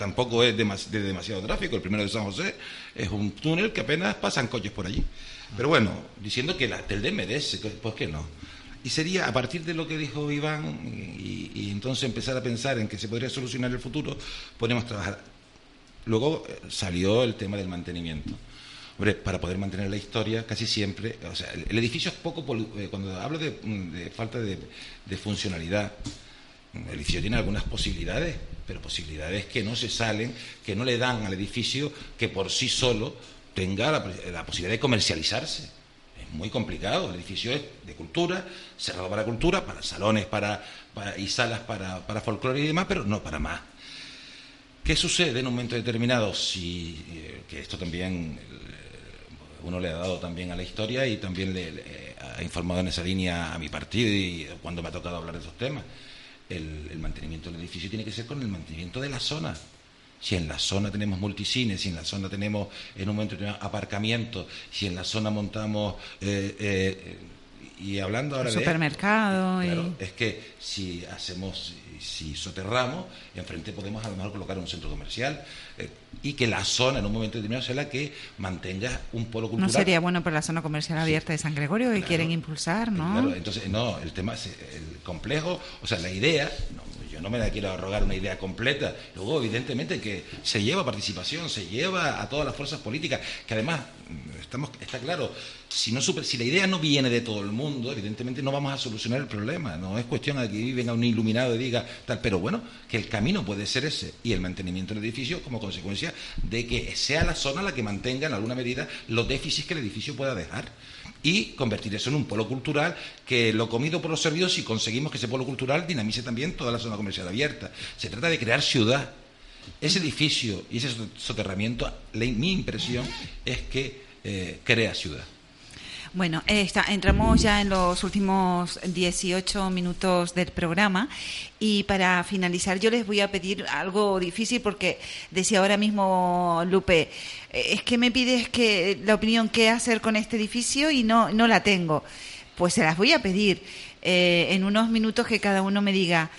tampoco es de demasiado tráfico. El primero de San José es un túnel que apenas pasan coches por allí. Pero bueno, diciendo que la, el merece, pues que no. Y sería a partir de lo que dijo Iván y, entonces empezar a pensar en que se podría solucionar el futuro, podemos trabajar. Luego eh, salió el tema del mantenimiento. Hombre, para poder mantener la historia, casi siempre, o sea, el, edificio es poco, eh, cuando hablo de, falta de, funcionalidad, el edificio tiene algunas posibilidades, pero posibilidades que no se salen, que no le dan al edificio que por sí solo tenga la posibilidad de comercializarse muy complicado. El edificio es de cultura, cerrado para cultura, para salones para, y salas para, para folclore y demás, pero no para más. ¿Qué sucede en un momento determinado? Si, eh, que esto también eh, uno le ha dado también a la historia y también le, ha informado en esa línea a mi partido y cuando me ha tocado hablar de esos temas. El, el mantenimiento del edificio tiene que ser con el mantenimiento de la zona si en la zona tenemos multicines, si en la zona tenemos en un momento aparcamiento, si en la zona montamos eh, eh, y hablando ahora de supermercado es que si hacemos si soterramos enfrente podemos a lo mejor colocar un centro comercial eh, y que la zona en un momento determinado sea la que mantenga un polo cultural. no sería bueno para la zona comercial abierta de San Gregorio que quieren impulsar no entonces no el tema es el complejo o sea la idea no me la quiero arrogar una idea completa. Luego, evidentemente, que se lleva participación, se lleva a todas las fuerzas políticas, que además, mm, estamos, está claro, si, si la idea no viene de todo el mundo, evidentemente no vamos a solucionar el problema. No es cuestión de que venga un iluminado y diga tal, pero bueno, que el camino puede ser ese y el mantenimiento del edificio como consecuencia de que sea la zona la que mantenga en alguna medida los déficits que el edificio pueda dejar y convertir eso en un polo cultural que lo comido por los servidos si conseguimos que ese polo cultural dinamice también toda la zona comercial abierta. Se trata de crear ciudad. Ese edificio y ese soterramiento, mi impresión es que eh, crea ciudad. Bueno, entramos ya en los últimos 18 minutos del programa y para finalizar yo les voy a pedir algo difícil porque decía ahora mismo Lupe, eh, es que me pides que la opinión qué hacer con este edificio y no, no la tengo. Pues se las voy a pedir eh, en unos minutos que cada uno me diga,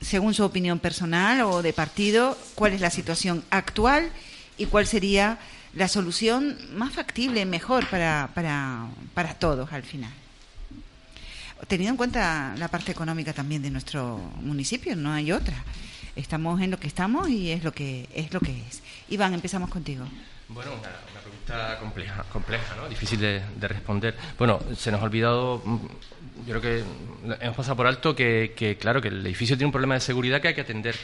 según su opinión personal o de partido, cuál es la situación actual y cuál sería la solución más factible, mejor para, para, para todos al final. Teniendo en cuenta la parte económica también de nuestro municipio, no hay otra. Estamos en lo que estamos y es lo que es. Lo que es. Iván, empezamos contigo. Bueno, una, pregunta compleja, compleja ¿no? difícil de, de, responder. Bueno, se nos ha olvidado, mm, yo creo que hemos pasado por alto que, claro, que el edificio tiene un problema de seguridad que hay que atender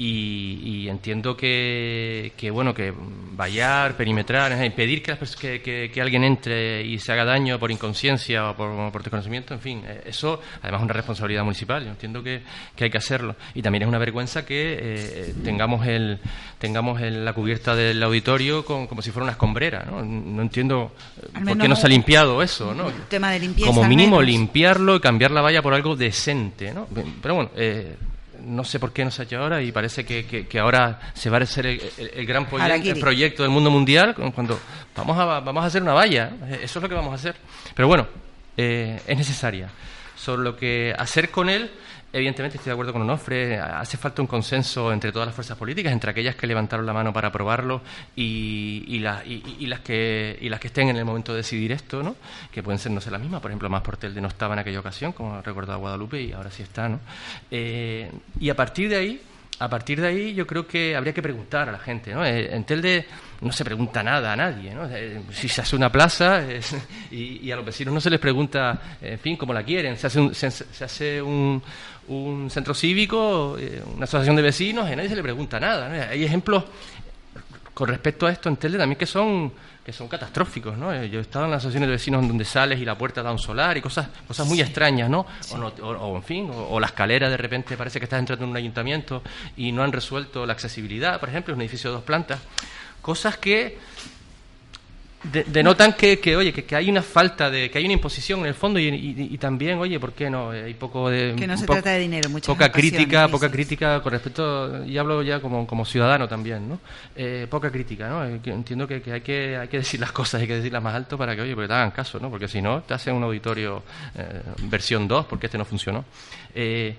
y, entiendo que, que, bueno que vallar, perimetrar, impedir que, que, que, alguien entre y se haga daño por inconsciencia o por, por desconocimiento, en fin, eh, eso además es una responsabilidad municipal. Yo entiendo que, hay que hacerlo y también es una vergüenza que eh, tengamos el tengamos la cubierta del auditorio como si fuera una escombrera. No, no entiendo eh, por qué no se ha limpiado eso. ¿no? Tema de limpieza. Como mínimo limpiarlo y cambiar la valla por algo decente. ¿no? Pero bueno. Eh, no sé por qué no se ha hecho ahora y parece que, que, ahora se va a hacer el, gran proyecto, del mundo mundial cuando vamos a, vamos a hacer una valla, eso es lo que vamos a hacer. Pero bueno, eh, es necesaria. Sobre lo que hacer con él, Evidentemente estoy de acuerdo con Onofre, hace falta un consenso entre todas las fuerzas políticas, entre aquellas que levantaron la mano para aprobarlo y, y, las, que, y las que estén en el momento de decidir esto, ¿no? que pueden ser no sé las mismas, por ejemplo, Más Portel no estaba en aquella ocasión, como ha recordado Guadalupe, y ahora sí está. ¿no? Eh, y a partir de ahí, a partir de ahí yo creo que habría que preguntar a la gente. ¿no? Eh, en Telde no se pregunta nada a nadie. ¿no? Eh, si se hace una plaza y, a los vecinos no se les pregunta, en fin, cómo la quieren. Se hace un, se, hace un, un centro cívico, eh, una asociación de vecinos y a nadie se le pregunta nada. Hay ejemplos con respecto a esto en Telde también que son que son catastróficos, ¿no? Eh, yo he estado en las asociaciones de vecinos donde sales y la puerta da un solar y cosas cosas muy extrañas, ¿no? O, en fin, o, la escalera de repente parece que estás entrando en un ayuntamiento y no han resuelto la accesibilidad, por ejemplo, es un edificio de dos plantas. Cosas que denotan que, que oye que, hay una falta de que hay una imposición en el fondo y, también oye por qué no hay poco de que no se trata de dinero muchas poca crítica poca crítica con respecto y hablo ya como, como ciudadano también no eh, poca crítica no eh, entiendo que, hay que hay que decir las cosas hay que decirlas más alto para que oye porque te hagan caso no porque si no te hacen un auditorio eh, versión 2 porque este no funcionó. Eh,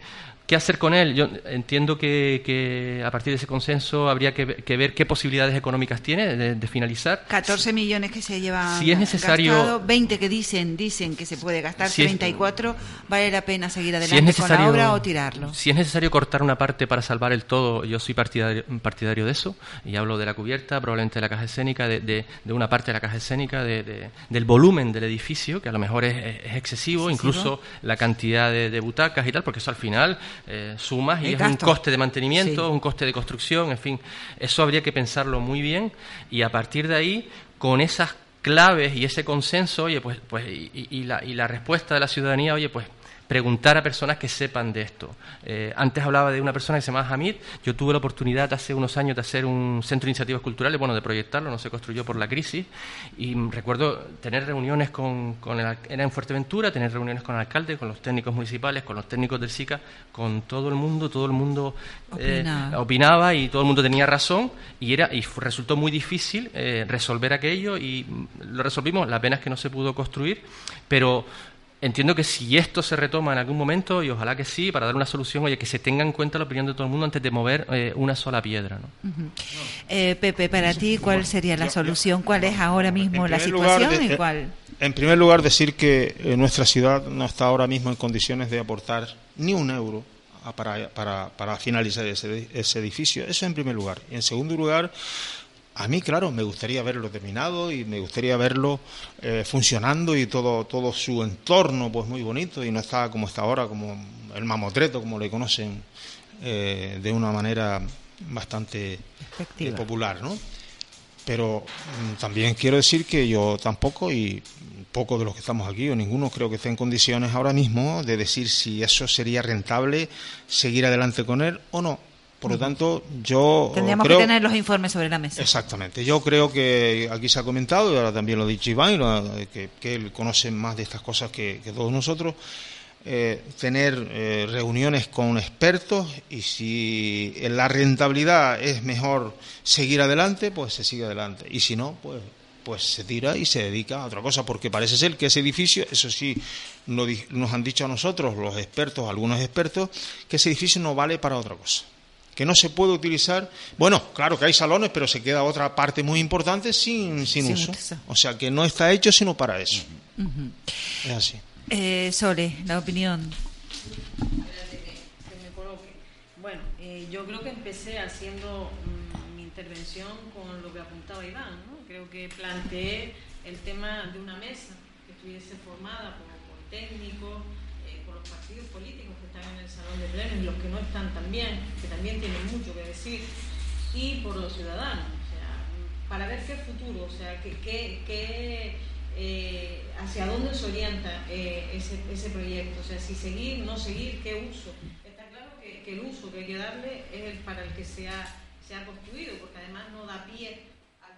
¿Qué hacer con él? Yo entiendo que, a partir de ese consenso habría que, ver qué posibilidades económicas tiene de, finalizar. 14 millones que se llevan si es necesario, gastado, 20 que dicen dicen que se puede gastar, 34 vale la pena seguir adelante con la obra o tirarlo. Si es necesario cortar una parte para salvar el todo, yo soy partidario, partidario de eso y hablo de la cubierta, probablemente de la caja escénica, de, una parte de la caja escénica, del volumen del edificio, que a lo mejor es, excesivo, incluso la cantidad de, butacas y tal, porque eso al final eh, sumas y es un coste de mantenimiento, un coste de construcción, en fin, eso habría que pensarlo muy bien y a partir de ahí, con esas claves y ese consenso, oye, pues, pues y, la, y la respuesta de la ciudadanía, oye, pues preguntar a personas que sepan de esto. Eh, antes hablaba de una persona que se llama Hamid. Yo tuve la oportunidad hace unos años de hacer un centro de iniciativas culturales, bueno, de proyectarlo, no se construyó por la crisis. Y recuerdo tener reuniones con, con el, era en Fuerteventura, tener reuniones con el alcalde, con los técnicos municipales, con los técnicos del SICA, con todo el mundo, todo el mundo eh, opinaba, y todo el mundo tenía razón y era y resultó muy difícil eh, resolver aquello y lo resolvimos. La pena es que no se pudo construir, pero entiendo que si esto se retoma en algún momento, y ojalá que sí, para dar una solución, oye, que se tenga en cuenta la opinión de todo el mundo antes de mover eh, una sola piedra. ¿no? Eh, Pepe, para ti, ¿cuál sería la solución? ¿Cuál es ahora mismo la situación? y cuál? En primer lugar, decir que eh, nuestra ciudad no está ahora mismo en condiciones de aportar ni un euro para, para, para finalizar ese, ese edificio. Eso en primer lugar. Y en segundo lugar, a mí, claro, me gustaría verlo terminado y me gustaría verlo eh, funcionando y todo, todo su entorno pues muy bonito y no está como está ahora, como el mamotreto, como le conocen eh, de una manera bastante eh, popular, ¿no? Pero mm, también quiero decir que yo tampoco y pocos de los que estamos aquí o ninguno creo que esté en condiciones ahora mismo de decir si eso sería rentable seguir adelante con él o no por lo tanto, yo. Tendríamos que tener los informes sobre la mesa. Exactamente. Yo creo que aquí se ha comentado, y ahora también lo ha dicho Iván, que, que él conoce más de estas cosas que, todos nosotros. Eh, tener eh, reuniones con expertos y si la rentabilidad es mejor seguir adelante, pues se sigue adelante. Y si no, pues, pues se tira y se dedica a otra cosa, porque parece ser que ese edificio, eso sí, nos han dicho a nosotros, los expertos, algunos expertos, que ese edificio no vale para otra cosa que no se puede utilizar. Bueno, claro que hay salones, pero se queda otra parte muy importante sin, sin, uso. O sea que no está hecho sino para eso. Es así. Eh, Sole, la opinión. Bueno, eh, yo creo que empecé haciendo mm, mi intervención con lo que apuntaba Iván. ¿no? Creo que planteé el tema de una mesa que estuviese formada por, por técnicos, partidos políticos en el salón de plenos y los que no están también, que también tienen mucho que decir, y por los ciudadanos, o sea, para ver qué futuro, o sea, qué, eh, hacia dónde se orienta eh, ese, ese, proyecto, o sea, si seguir, no seguir, qué uso. Está claro que, el uso que hay que darle es el para el que se ha, se ha construido, porque además no da pie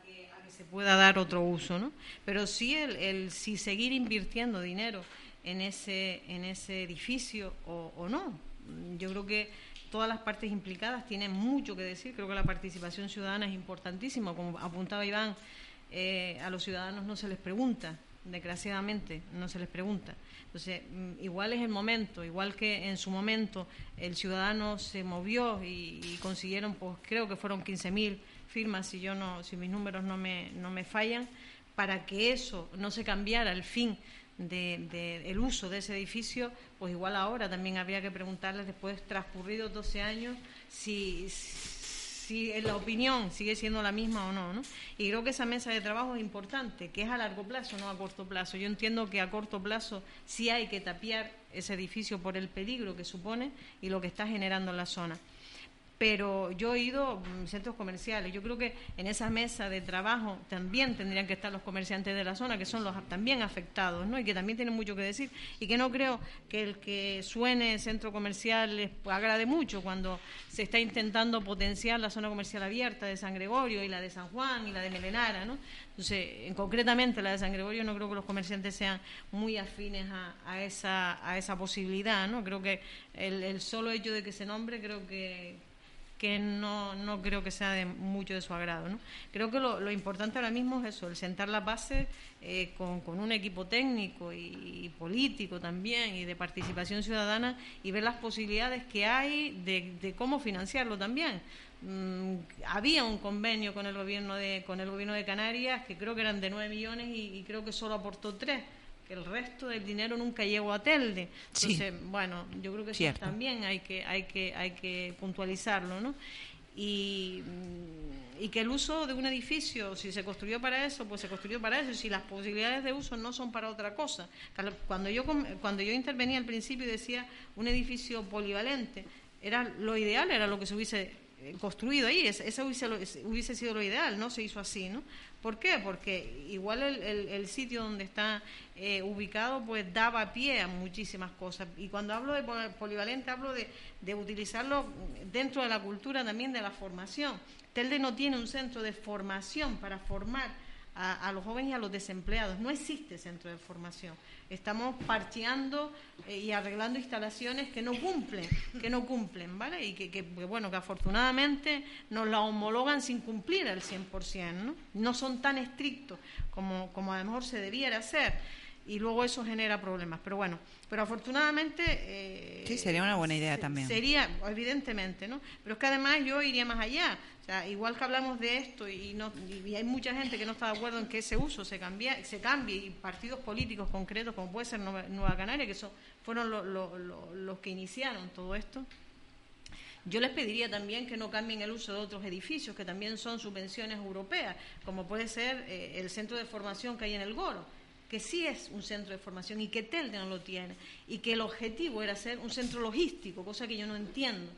que, a que se pueda dar otro uso, ¿no? Pero sí el, el si seguir invirtiendo dinero en ese, en ese edificio o, no. Yo creo que todas las partes implicadas tienen mucho que decir. Creo que la participación ciudadana es importantísima. Como apuntaba Iván, eh, a los ciudadanos no se les pregunta, desgraciadamente no se les pregunta. Entonces, mm, igual es el momento, igual que en su momento el ciudadano se movió y, consiguieron, pues creo que fueron 15.000 firmas, si, yo no, si mis números no me, no me fallan, para que eso no se cambiara al fin de, el uso de ese edificio, pues igual ahora también habría que preguntarles, después transcurridos 12 años, si, si la opinión sigue siendo la misma o no, no. Y creo que esa mesa de trabajo es importante, que es a largo plazo, no a corto plazo. Yo entiendo que a corto plazo sí hay que tapiar ese edificio por el peligro que supone y lo que está generando en la zona pero yo he ido a mm, centros comerciales. Yo creo que en esa mesa de trabajo también tendrían que estar los comerciantes de la zona, que son los también afectados, ¿no? Y que también tienen mucho que decir. Y que no creo que el que suene centro comercial les agrade mucho cuando se está intentando potenciar la zona comercial abierta de San Gregorio y la de San Juan y la de Melenara, ¿no? Entonces, en, concretamente la de San Gregorio no creo que los comerciantes sean muy afines a, esa, a esa posibilidad, ¿no? Creo que el, el solo hecho de que se nombre creo que que no, no creo que sea de mucho de su agrado. ¿no? Creo que lo, importante ahora mismo es eso, el sentar la base eh, con, un equipo técnico y, político también y de participación ciudadana y ver las posibilidades que hay de, cómo financiarlo también. Mm, había un convenio con el gobierno de con el gobierno de Canarias que creo que eran de 9 millones y, y creo que solo aportó 3 el resto del dinero nunca llegó a Telde. Entonces, bueno, yo creo que eso también hay que, hay que, hay que puntualizarlo, ¿no? Y, y, que el uso de un edificio, si se construyó para eso, pues se construyó para eso, si las posibilidades de uso no son para otra cosa. Cuando yo, cuando yo intervenía al principio y decía un edificio polivalente, era lo ideal, era lo que se hubiese eh, construido ahí, eso hubiese, hubiese sido lo ideal, no se hizo así, ¿no? ¿Por qué? Porque igual el, sitio donde está eh, ubicado pues daba pie a muchísimas cosas. Y cuando hablo de polivalente hablo de, de, utilizarlo dentro de la cultura también de la formación. Telde no tiene un centro de formación para formar a, los jóvenes y a los desempleados. No existe centro de formación. Estamos parcheando eh, y arreglando instalaciones que no cumplen, que no cumplen, ¿vale? Y que, bueno, que afortunadamente nos la homologan sin cumplir al 100%, ¿no? No son tan estrictos como, como a lo mejor se debiera hacer y luego eso genera problemas. Pero bueno, pero afortunadamente... Eh, sí, sería una buena idea también. Sería, evidentemente, ¿no? Pero es que además yo iría más allá. O sea, igual que hablamos de esto y, no, y hay mucha gente que no está de acuerdo en que ese uso se cambie, se cambie y partidos políticos concretos como puede ser Nueva, Canaria, que son, fueron los que iniciaron todo esto, Yo les pediría también que no cambien el uso de otros edificios, que también son subvenciones europeas, como puede ser eh, el centro de formación que hay en el Goro que sí es un centro de formación y que Telde no lo tiene, y que el objetivo era ser un centro logístico, cosa que yo no entiendo.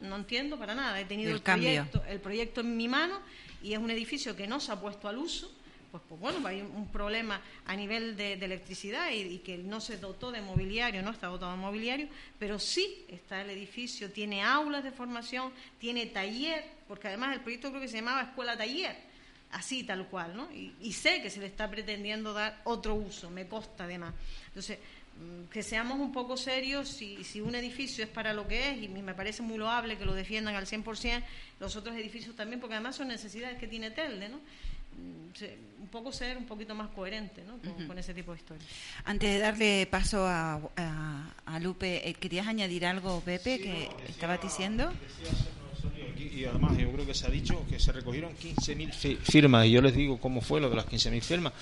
No entiendo para nada. He tenido el, proyecto, el proyecto en mi mano y es un edificio que no se ha puesto al uso. Pues, pues bueno, hay un problema a nivel de, electricidad y, que no se dotó de mobiliario, no está dotado de mobiliario, pero sí está el edificio, tiene aulas de formación, tiene taller, porque además el proyecto creo que se llamaba Escuela Taller, así tal cual, ¿no? Y, y sé que se le está pretendiendo dar otro uso, me consta además. Entonces, Mm, que seamos un poco serios si, si un edificio es para lo que es, y me parece muy loable que lo defiendan al 100%, los otros edificios también, porque además son necesidades que tiene Telde, ¿no? Mm, un poco ser un poquito más coherente ¿no? con, ese tipo de historias. Antes de darle paso a, a, Lupe, eh, ¿querías añadir algo, Pepe, que estabas diciendo? Y además yo creo que se ha dicho que se recogieron 15.000 firmas y yo les digo cómo fue lo de las 15.000 firmas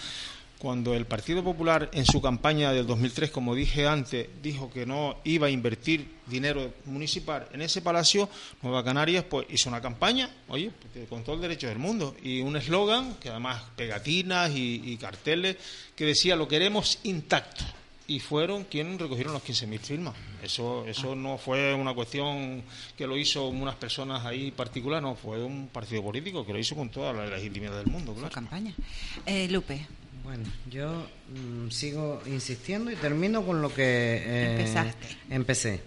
cuando el Partido Popular en su campaña del 2003, como dije antes, dijo que no iba a invertir dinero municipal en ese palacio, Nueva Canarias pues hizo una campaña, oye, con todo el derecho del mundo, y un eslogan, que además pegatinas y, carteles, que decía lo queremos intacto. Y fueron quienes recogieron los 15.000 firmas. Eso, eso no fue una cuestión que lo hizo unas personas ahí particulares, no, fue un partido político que lo hizo con toda la legitimidad del mundo. Claro. campaña. Eh, Lupe. Bueno, yo mm, sigo insistiendo y termino con lo que eh, empecé.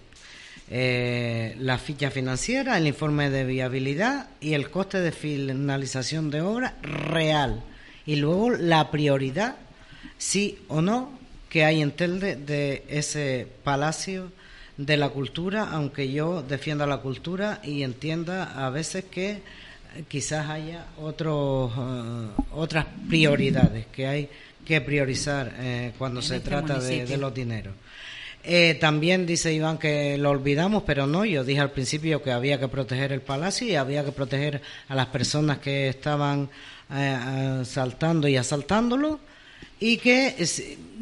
Eh, la ficha financiera, el informe de viabilidad y el coste de finalización de obra real. Y luego la prioridad, sí o no, que hay en Telde de ese palacio de la cultura, aunque yo defienda la cultura y entienda a veces que quizás haya otros, eh, otras prioridades que hay que priorizar eh, cuando se este trata de, los dineros. Eh, también dice Iván que lo olvidamos, pero no, yo dije al principio que había que proteger el palacio y había que proteger a las personas que estaban saltando y asaltándolo y que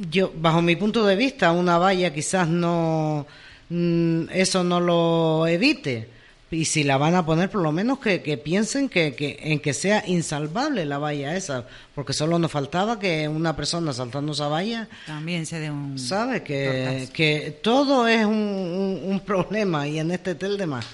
yo, bajo mi punto de vista, una valla quizás no mm, eso no lo evite, y si la van a poner, por lo menos que, piensen que, en que sea insalvable la valla esa, porque solo nos faltaba que una persona saltando esa valla también se dé un. ¿Sabe? Que, que todo es un, un, problema y en este tel de más.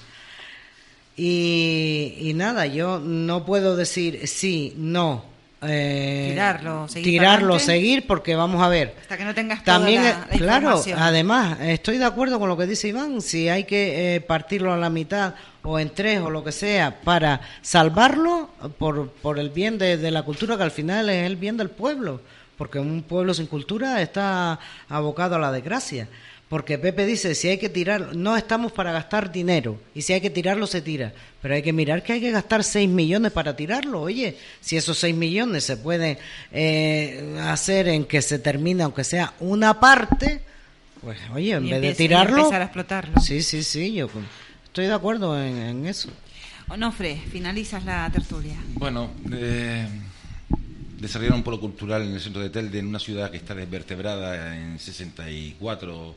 Y, y nada, yo no puedo decir sí, no, eh, tirarlo, seguir, tirarlo seguir, porque vamos a ver. Hasta que no tengas también, claro, además, estoy de acuerdo con lo que dice Iván. Si hay que eh, partirlo a la mitad o en tres o lo que sea para salvarlo por, por el bien de, de la cultura, que al final es el bien del pueblo, porque un pueblo sin cultura está abocado a la desgracia. Porque Pepe dice, si hay que tirar, no estamos para gastar dinero, y si hay que tirarlo, se tira. Pero hay que mirar que hay que gastar 6 millones para tirarlo. Oye, si esos 6 millones se pueden eh, hacer en que se termine, aunque sea una parte, pues oye, en vez de tirarlo... empezar a explotarlo. Sí, sí, sí, yo estoy de acuerdo en, eso. Onofre, finalizas la tertulia. Bueno, eh, desarrollar un polo cultural en el centro de Telde, en una ciudad que está desvertebrada en 64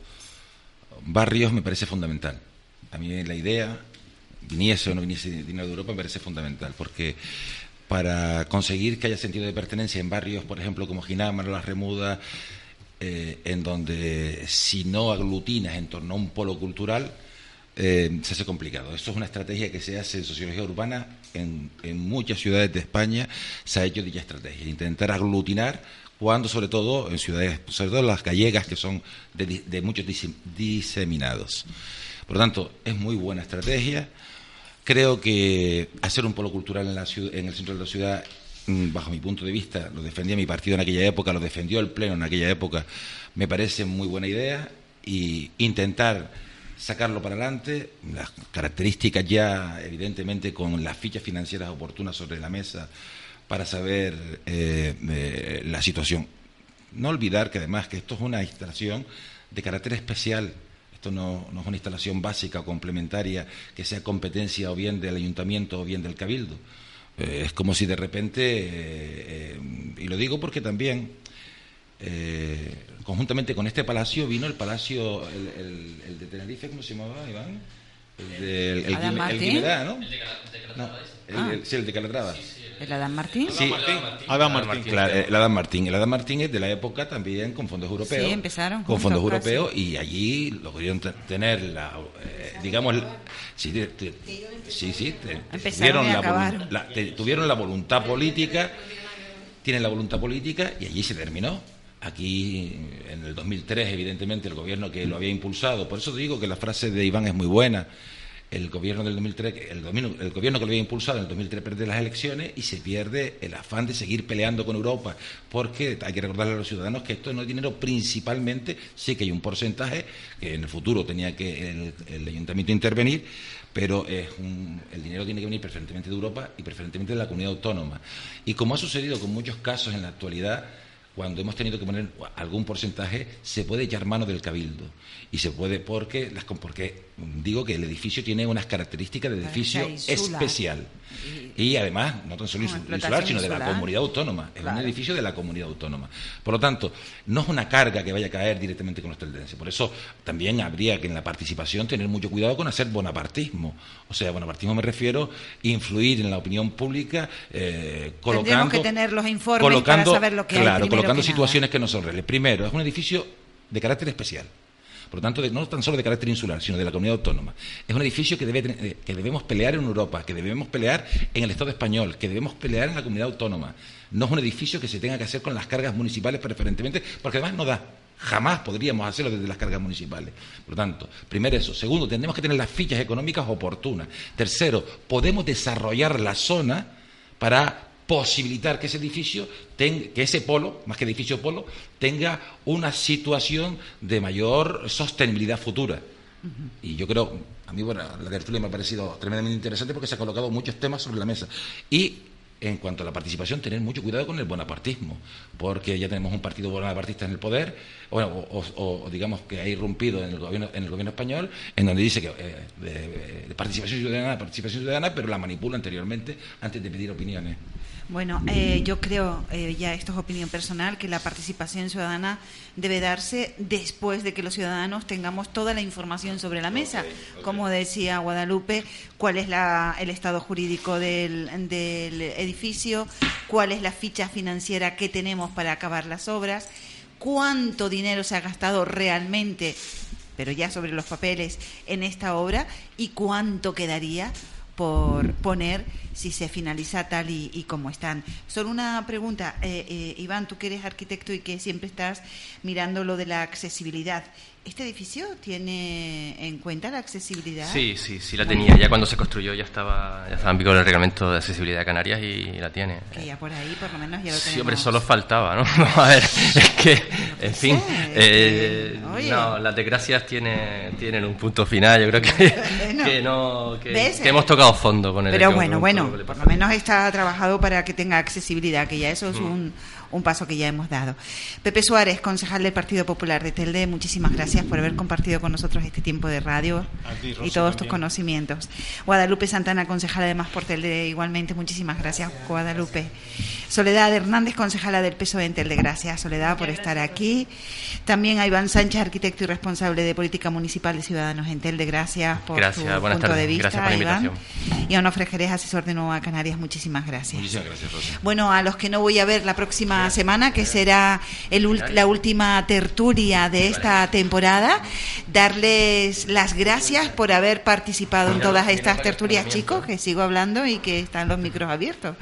barrios me parece fundamental. A mí la idea, viniese o no viniese dinero de Europa, me parece fundamental, porque para conseguir que haya sentido de pertenencia en barrios, por ejemplo, como Ginamar, Las Remudas, eh, en donde si no aglutinas en torno a un polo cultural, eh, se hace complicado. Esto es una estrategia que se hace en sociología urbana en, en muchas ciudades de España, se ha hecho dicha estrategia, intentar aglutinar cuando sobre todo en ciudades, sobre todo las gallegas que son de, muchos diseminados. Por lo tanto, es muy buena estrategia. Creo que hacer un polo cultural en, la en el centro de la ciudad, mm, bajo mi punto de vista, lo defendía mi partido en aquella época, lo defendió el Pleno en aquella época, me parece muy buena idea y intentar sacarlo para adelante, las características ya evidentemente con las fichas financieras oportunas sobre la mesa, para saber eh, eh, la situación. No olvidar que además que esto es una instalación de carácter especial. Esto no, es una instalación básica o complementaria que sea competencia o bien del ayuntamiento o bien del cabildo. Eh, es como si de repente, y lo digo porque también conjuntamente con este palacio vino el palacio, el, de Tenerife, ¿cómo se llamaba, Iván? El, el, Adam el, Martín. Guimerá, ¿no? No, el, Ah. el- sí, el de Calatrava. ¿El Adán Martín? Sí, Adam Martín. Claro, el Adam Martín. El Adam Martín es de la época también con fondos europeos. Sí, empezaron Con juntos fondos casi. europeos y allí lograron te- tener la, eh, digamos, sí, te- te- sí, sí, te- tuvieron, la, tuvieron la voluntad política, tienen la voluntad política y allí se terminó. Aquí, en el 2003, evidentemente, el gobierno que lo había impulsado, por eso te digo que la frase de Iván es muy buena. El gobierno del 2003, que- el, dominio- el gobierno que lo había impulsado en el 2003 pierde las elecciones y se pierde el afán de seguir peleando con Europa, porque hay que recordarle a los ciudadanos que esto no es dinero principalmente, sí que hay un porcentaje que en el futuro tenía que el, el ayuntamiento intervenir, pero es un- el dinero tiene que venir preferentemente de Europa y preferentemente de la comunidad autónoma. Y como ha sucedido con muchos casos en la actualidad, cuando hemos tenido que poner algún porcentaje, se puede echar mano del cabildo. Y se puede, porque, las, porque digo que el edificio tiene unas características de edificio especial. Y además, no tan solo insular, sino de la comunidad autónoma. Es Claro. un edificio de la comunidad autónoma. Por lo tanto, no es una carga que vaya a caer directamente con los teldenses. Por eso también habría que en la participación tener mucho cuidado con hacer bonapartismo. O sea, bonapartismo me refiero a influir en la opinión pública, eh, colocando. Tendremos que tener los informes colocando, para saber lo que hay. Claro, primero colocando que situaciones que no son reales. Primero, es un edificio de carácter especial. Por lo tanto, no tan solo de carácter insular, sino de la comunidad autónoma. Es un edificio que, debe, eh, que debemos pelear en Europa, que debemos pelear en el Estado español, que debemos pelear en la comunidad autónoma. No es un edificio que se tenga que hacer con las cargas municipales preferentemente, porque además no da. Jamás podríamos hacerlo desde las cargas municipales. Por lo tanto, primero eso. Segundo, tendremos que tener las fichas económicas oportunas. Tercero, podemos desarrollar la zona para posibilitar que ese edificio, que ese polo, más que edificio polo, tenga una situación de mayor sostenibilidad futura. Y yo creo, a mí bueno, la tertulia me ha parecido tremendamente interesante porque se han colocado muchos temas sobre la mesa. Y en cuanto a la participación, tener mucho cuidado con el bonapartismo, porque ya tenemos un partido bonapartista en el poder, o, o- o digamos que ha irrumpido en el gobierno, en el gobierno español, en donde dice que eh, de- de participación ciudadana, participación ciudadana, pero la manipula anteriormente antes de pedir opiniones. Bueno, eh, yo creo, eh, ya esto es opinión personal, que la participación ciudadana debe darse después de que los ciudadanos tengamos toda la información sobre la mesa. Como decía Guadalupe, cuál es la- el estado jurídico del, del edificio, cuál es la ficha financiera que tenemos para acabar las obras, cuánto dinero se ha gastado realmente, pero ya sobre los papeles, en esta obra y cuánto quedaría por poner si se finaliza tal y, y como están. Solo una pregunta, eh, eh, Iván, tú que eres arquitecto y que siempre estás mirando lo de la accesibilidad. ¿Este edificio tiene en cuenta la accesibilidad? Sí, sí, sí la tenía. Ya cuando se construyó ya estaba, ya estaba en vigor el reglamento de accesibilidad de Canarias y la tiene. Que ya por ahí, por lo menos, ya lo Sí, hombre, tenemos. solo faltaba, ¿no? Vamos a ver, es que, en fin, eh, no, las desgracias tienen, tienen un punto final. Yo creo que, que no, que, hemos tocado fondo con el Pero bueno, bueno, por lo menos está trabajado para que tenga accesibilidad, que ya eso es Mm. un, un paso que ya hemos dado. Pepe Suárez, concejal del Partido Popular de Telde, muchísimas gracias por haber compartido con nosotros este tiempo de radio ti, y todos tus también. conocimientos. Guadalupe Santana, concejala de Más por Telde, igualmente, muchísimas gracias, Guadalupe. Soledad Hernández, concejala del PSOE en Telde, gracias, Soledad, por estar aquí. También a Iván Sánchez, arquitecto y responsable de Política Municipal de Ciudadanos en Telde, gracias por Gracias, tu buenas punto tardes, de vista, gracias por la Iván. invitación. Y a Onofre Jerez, asesor de Nueva Canarias, muchísimas gracias. Muchísimas gracias, Rosa. Bueno, a los que no voy a ver la próxima semana, que será el la última tertulia de esta temporada, darles las gracias por haber participado en todas estas tertulias, chicos, que sigo hablando y que están los micros abiertos.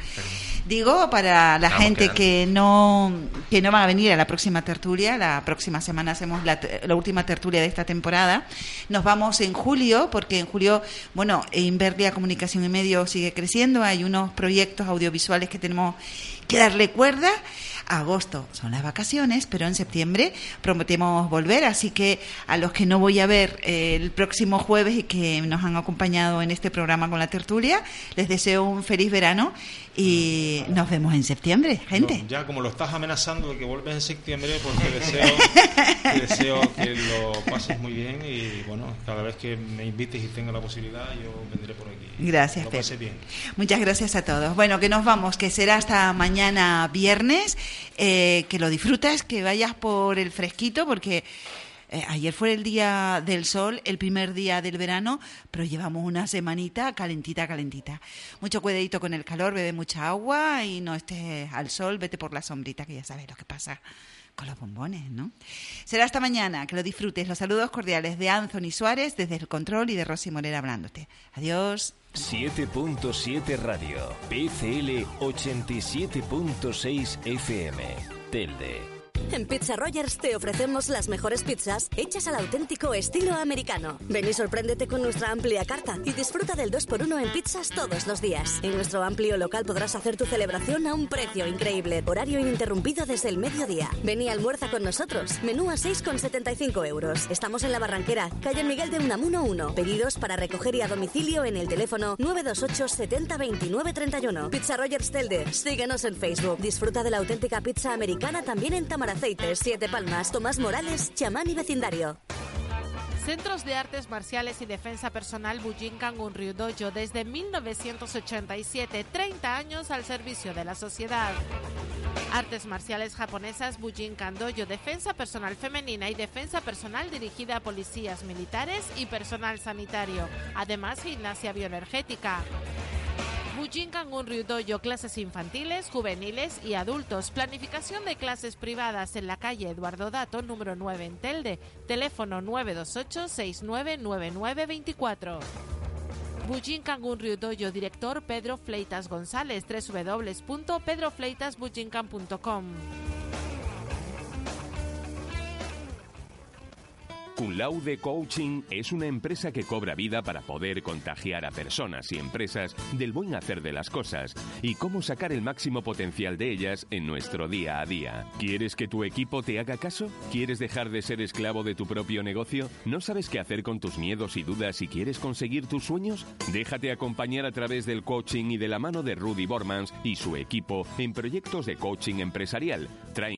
Digo, para la gente quedando. que no que no van a venir a la próxima tertulia, la próxima semana hacemos la, la última tertulia de esta temporada. Nos vamos en julio, porque en julio, bueno, Inverlia Comunicación y Medios sigue creciendo, hay unos proyectos audiovisuales que tenemos que darle cuerda. Agosto son las vacaciones, pero en septiembre prometemos volver, así que a los que no voy a ver eh, el próximo jueves y que nos han acompañado en este programa con la tertulia, les deseo un feliz verano y nos vemos en septiembre, gente. No, ya como lo estás amenazando de que vuelves en septiembre, pues te deseo, te deseo que lo pases muy bien y bueno, cada vez que me invites y tenga la posibilidad, yo vendré por aquí. Gracias, Lo pasé bien. Muchas gracias a todos. Bueno, que nos vamos, que será hasta mañana viernes. Eh, que lo disfrutes, que vayas por el fresquito, porque Eh, ayer fue el día del sol, el primer día del verano, pero llevamos una semanita calentita, calentita. Mucho cuidadito con el calor, bebe mucha agua y no estés al sol, vete por la sombrita, que ya sabes lo que pasa con los bombones, ¿no? Será hasta mañana, que lo disfrutes. Los saludos cordiales de Anthony Suárez desde el control y de Rosy Morera hablándote. Adiós. 7.7 Radio, PCL 87.6 FM, Telde. En Pizza Rogers te ofrecemos las mejores pizzas hechas al auténtico estilo americano. Ven y sorpréndete con nuestra amplia carta y disfruta del 2x1 en pizzas todos los días. En nuestro amplio local podrás hacer tu celebración a un precio increíble. Horario ininterrumpido desde el mediodía. Ven y almuerza con nosotros. Menú a 6,75 euros. Estamos en la Barranquera, calle Miguel de Unamuno 1. Pedidos para recoger y a domicilio en el teléfono 928 70 29 31. Pizza Rogers Telde. Síguenos en Facebook. Disfruta de la auténtica pizza americana también en Tamar Aceites, Siete Palmas, Tomás Morales, chamán vecindario. Centros de Artes Marciales y Defensa Personal Bujinkan Dojo desde 1987, 30 años al servicio de la sociedad. Artes marciales japonesas Bujinkan Dojo, defensa personal femenina y defensa personal dirigida a policías militares y personal sanitario. Además, gimnasia bioenergética. Ryudoyo, clases infantiles, juveniles y adultos. Planificación de clases privadas en la calle Eduardo Dato, número 9 en Telde. Teléfono 928 699924. Bujinkan un Ryudoyo, director Pedro Fleitas González, www.pedrofleitasbujinkan.com. Laude Coaching es una empresa que cobra vida para poder contagiar a personas y empresas del buen hacer de las cosas y cómo sacar el máximo potencial de ellas en nuestro día a día. ¿Quieres que tu equipo te haga caso? ¿Quieres dejar de ser esclavo de tu propio negocio? ¿No sabes qué hacer con tus miedos y dudas y quieres conseguir tus sueños? Déjate acompañar a través del coaching y de la mano de Rudy Bormans y su equipo en proyectos de coaching empresarial.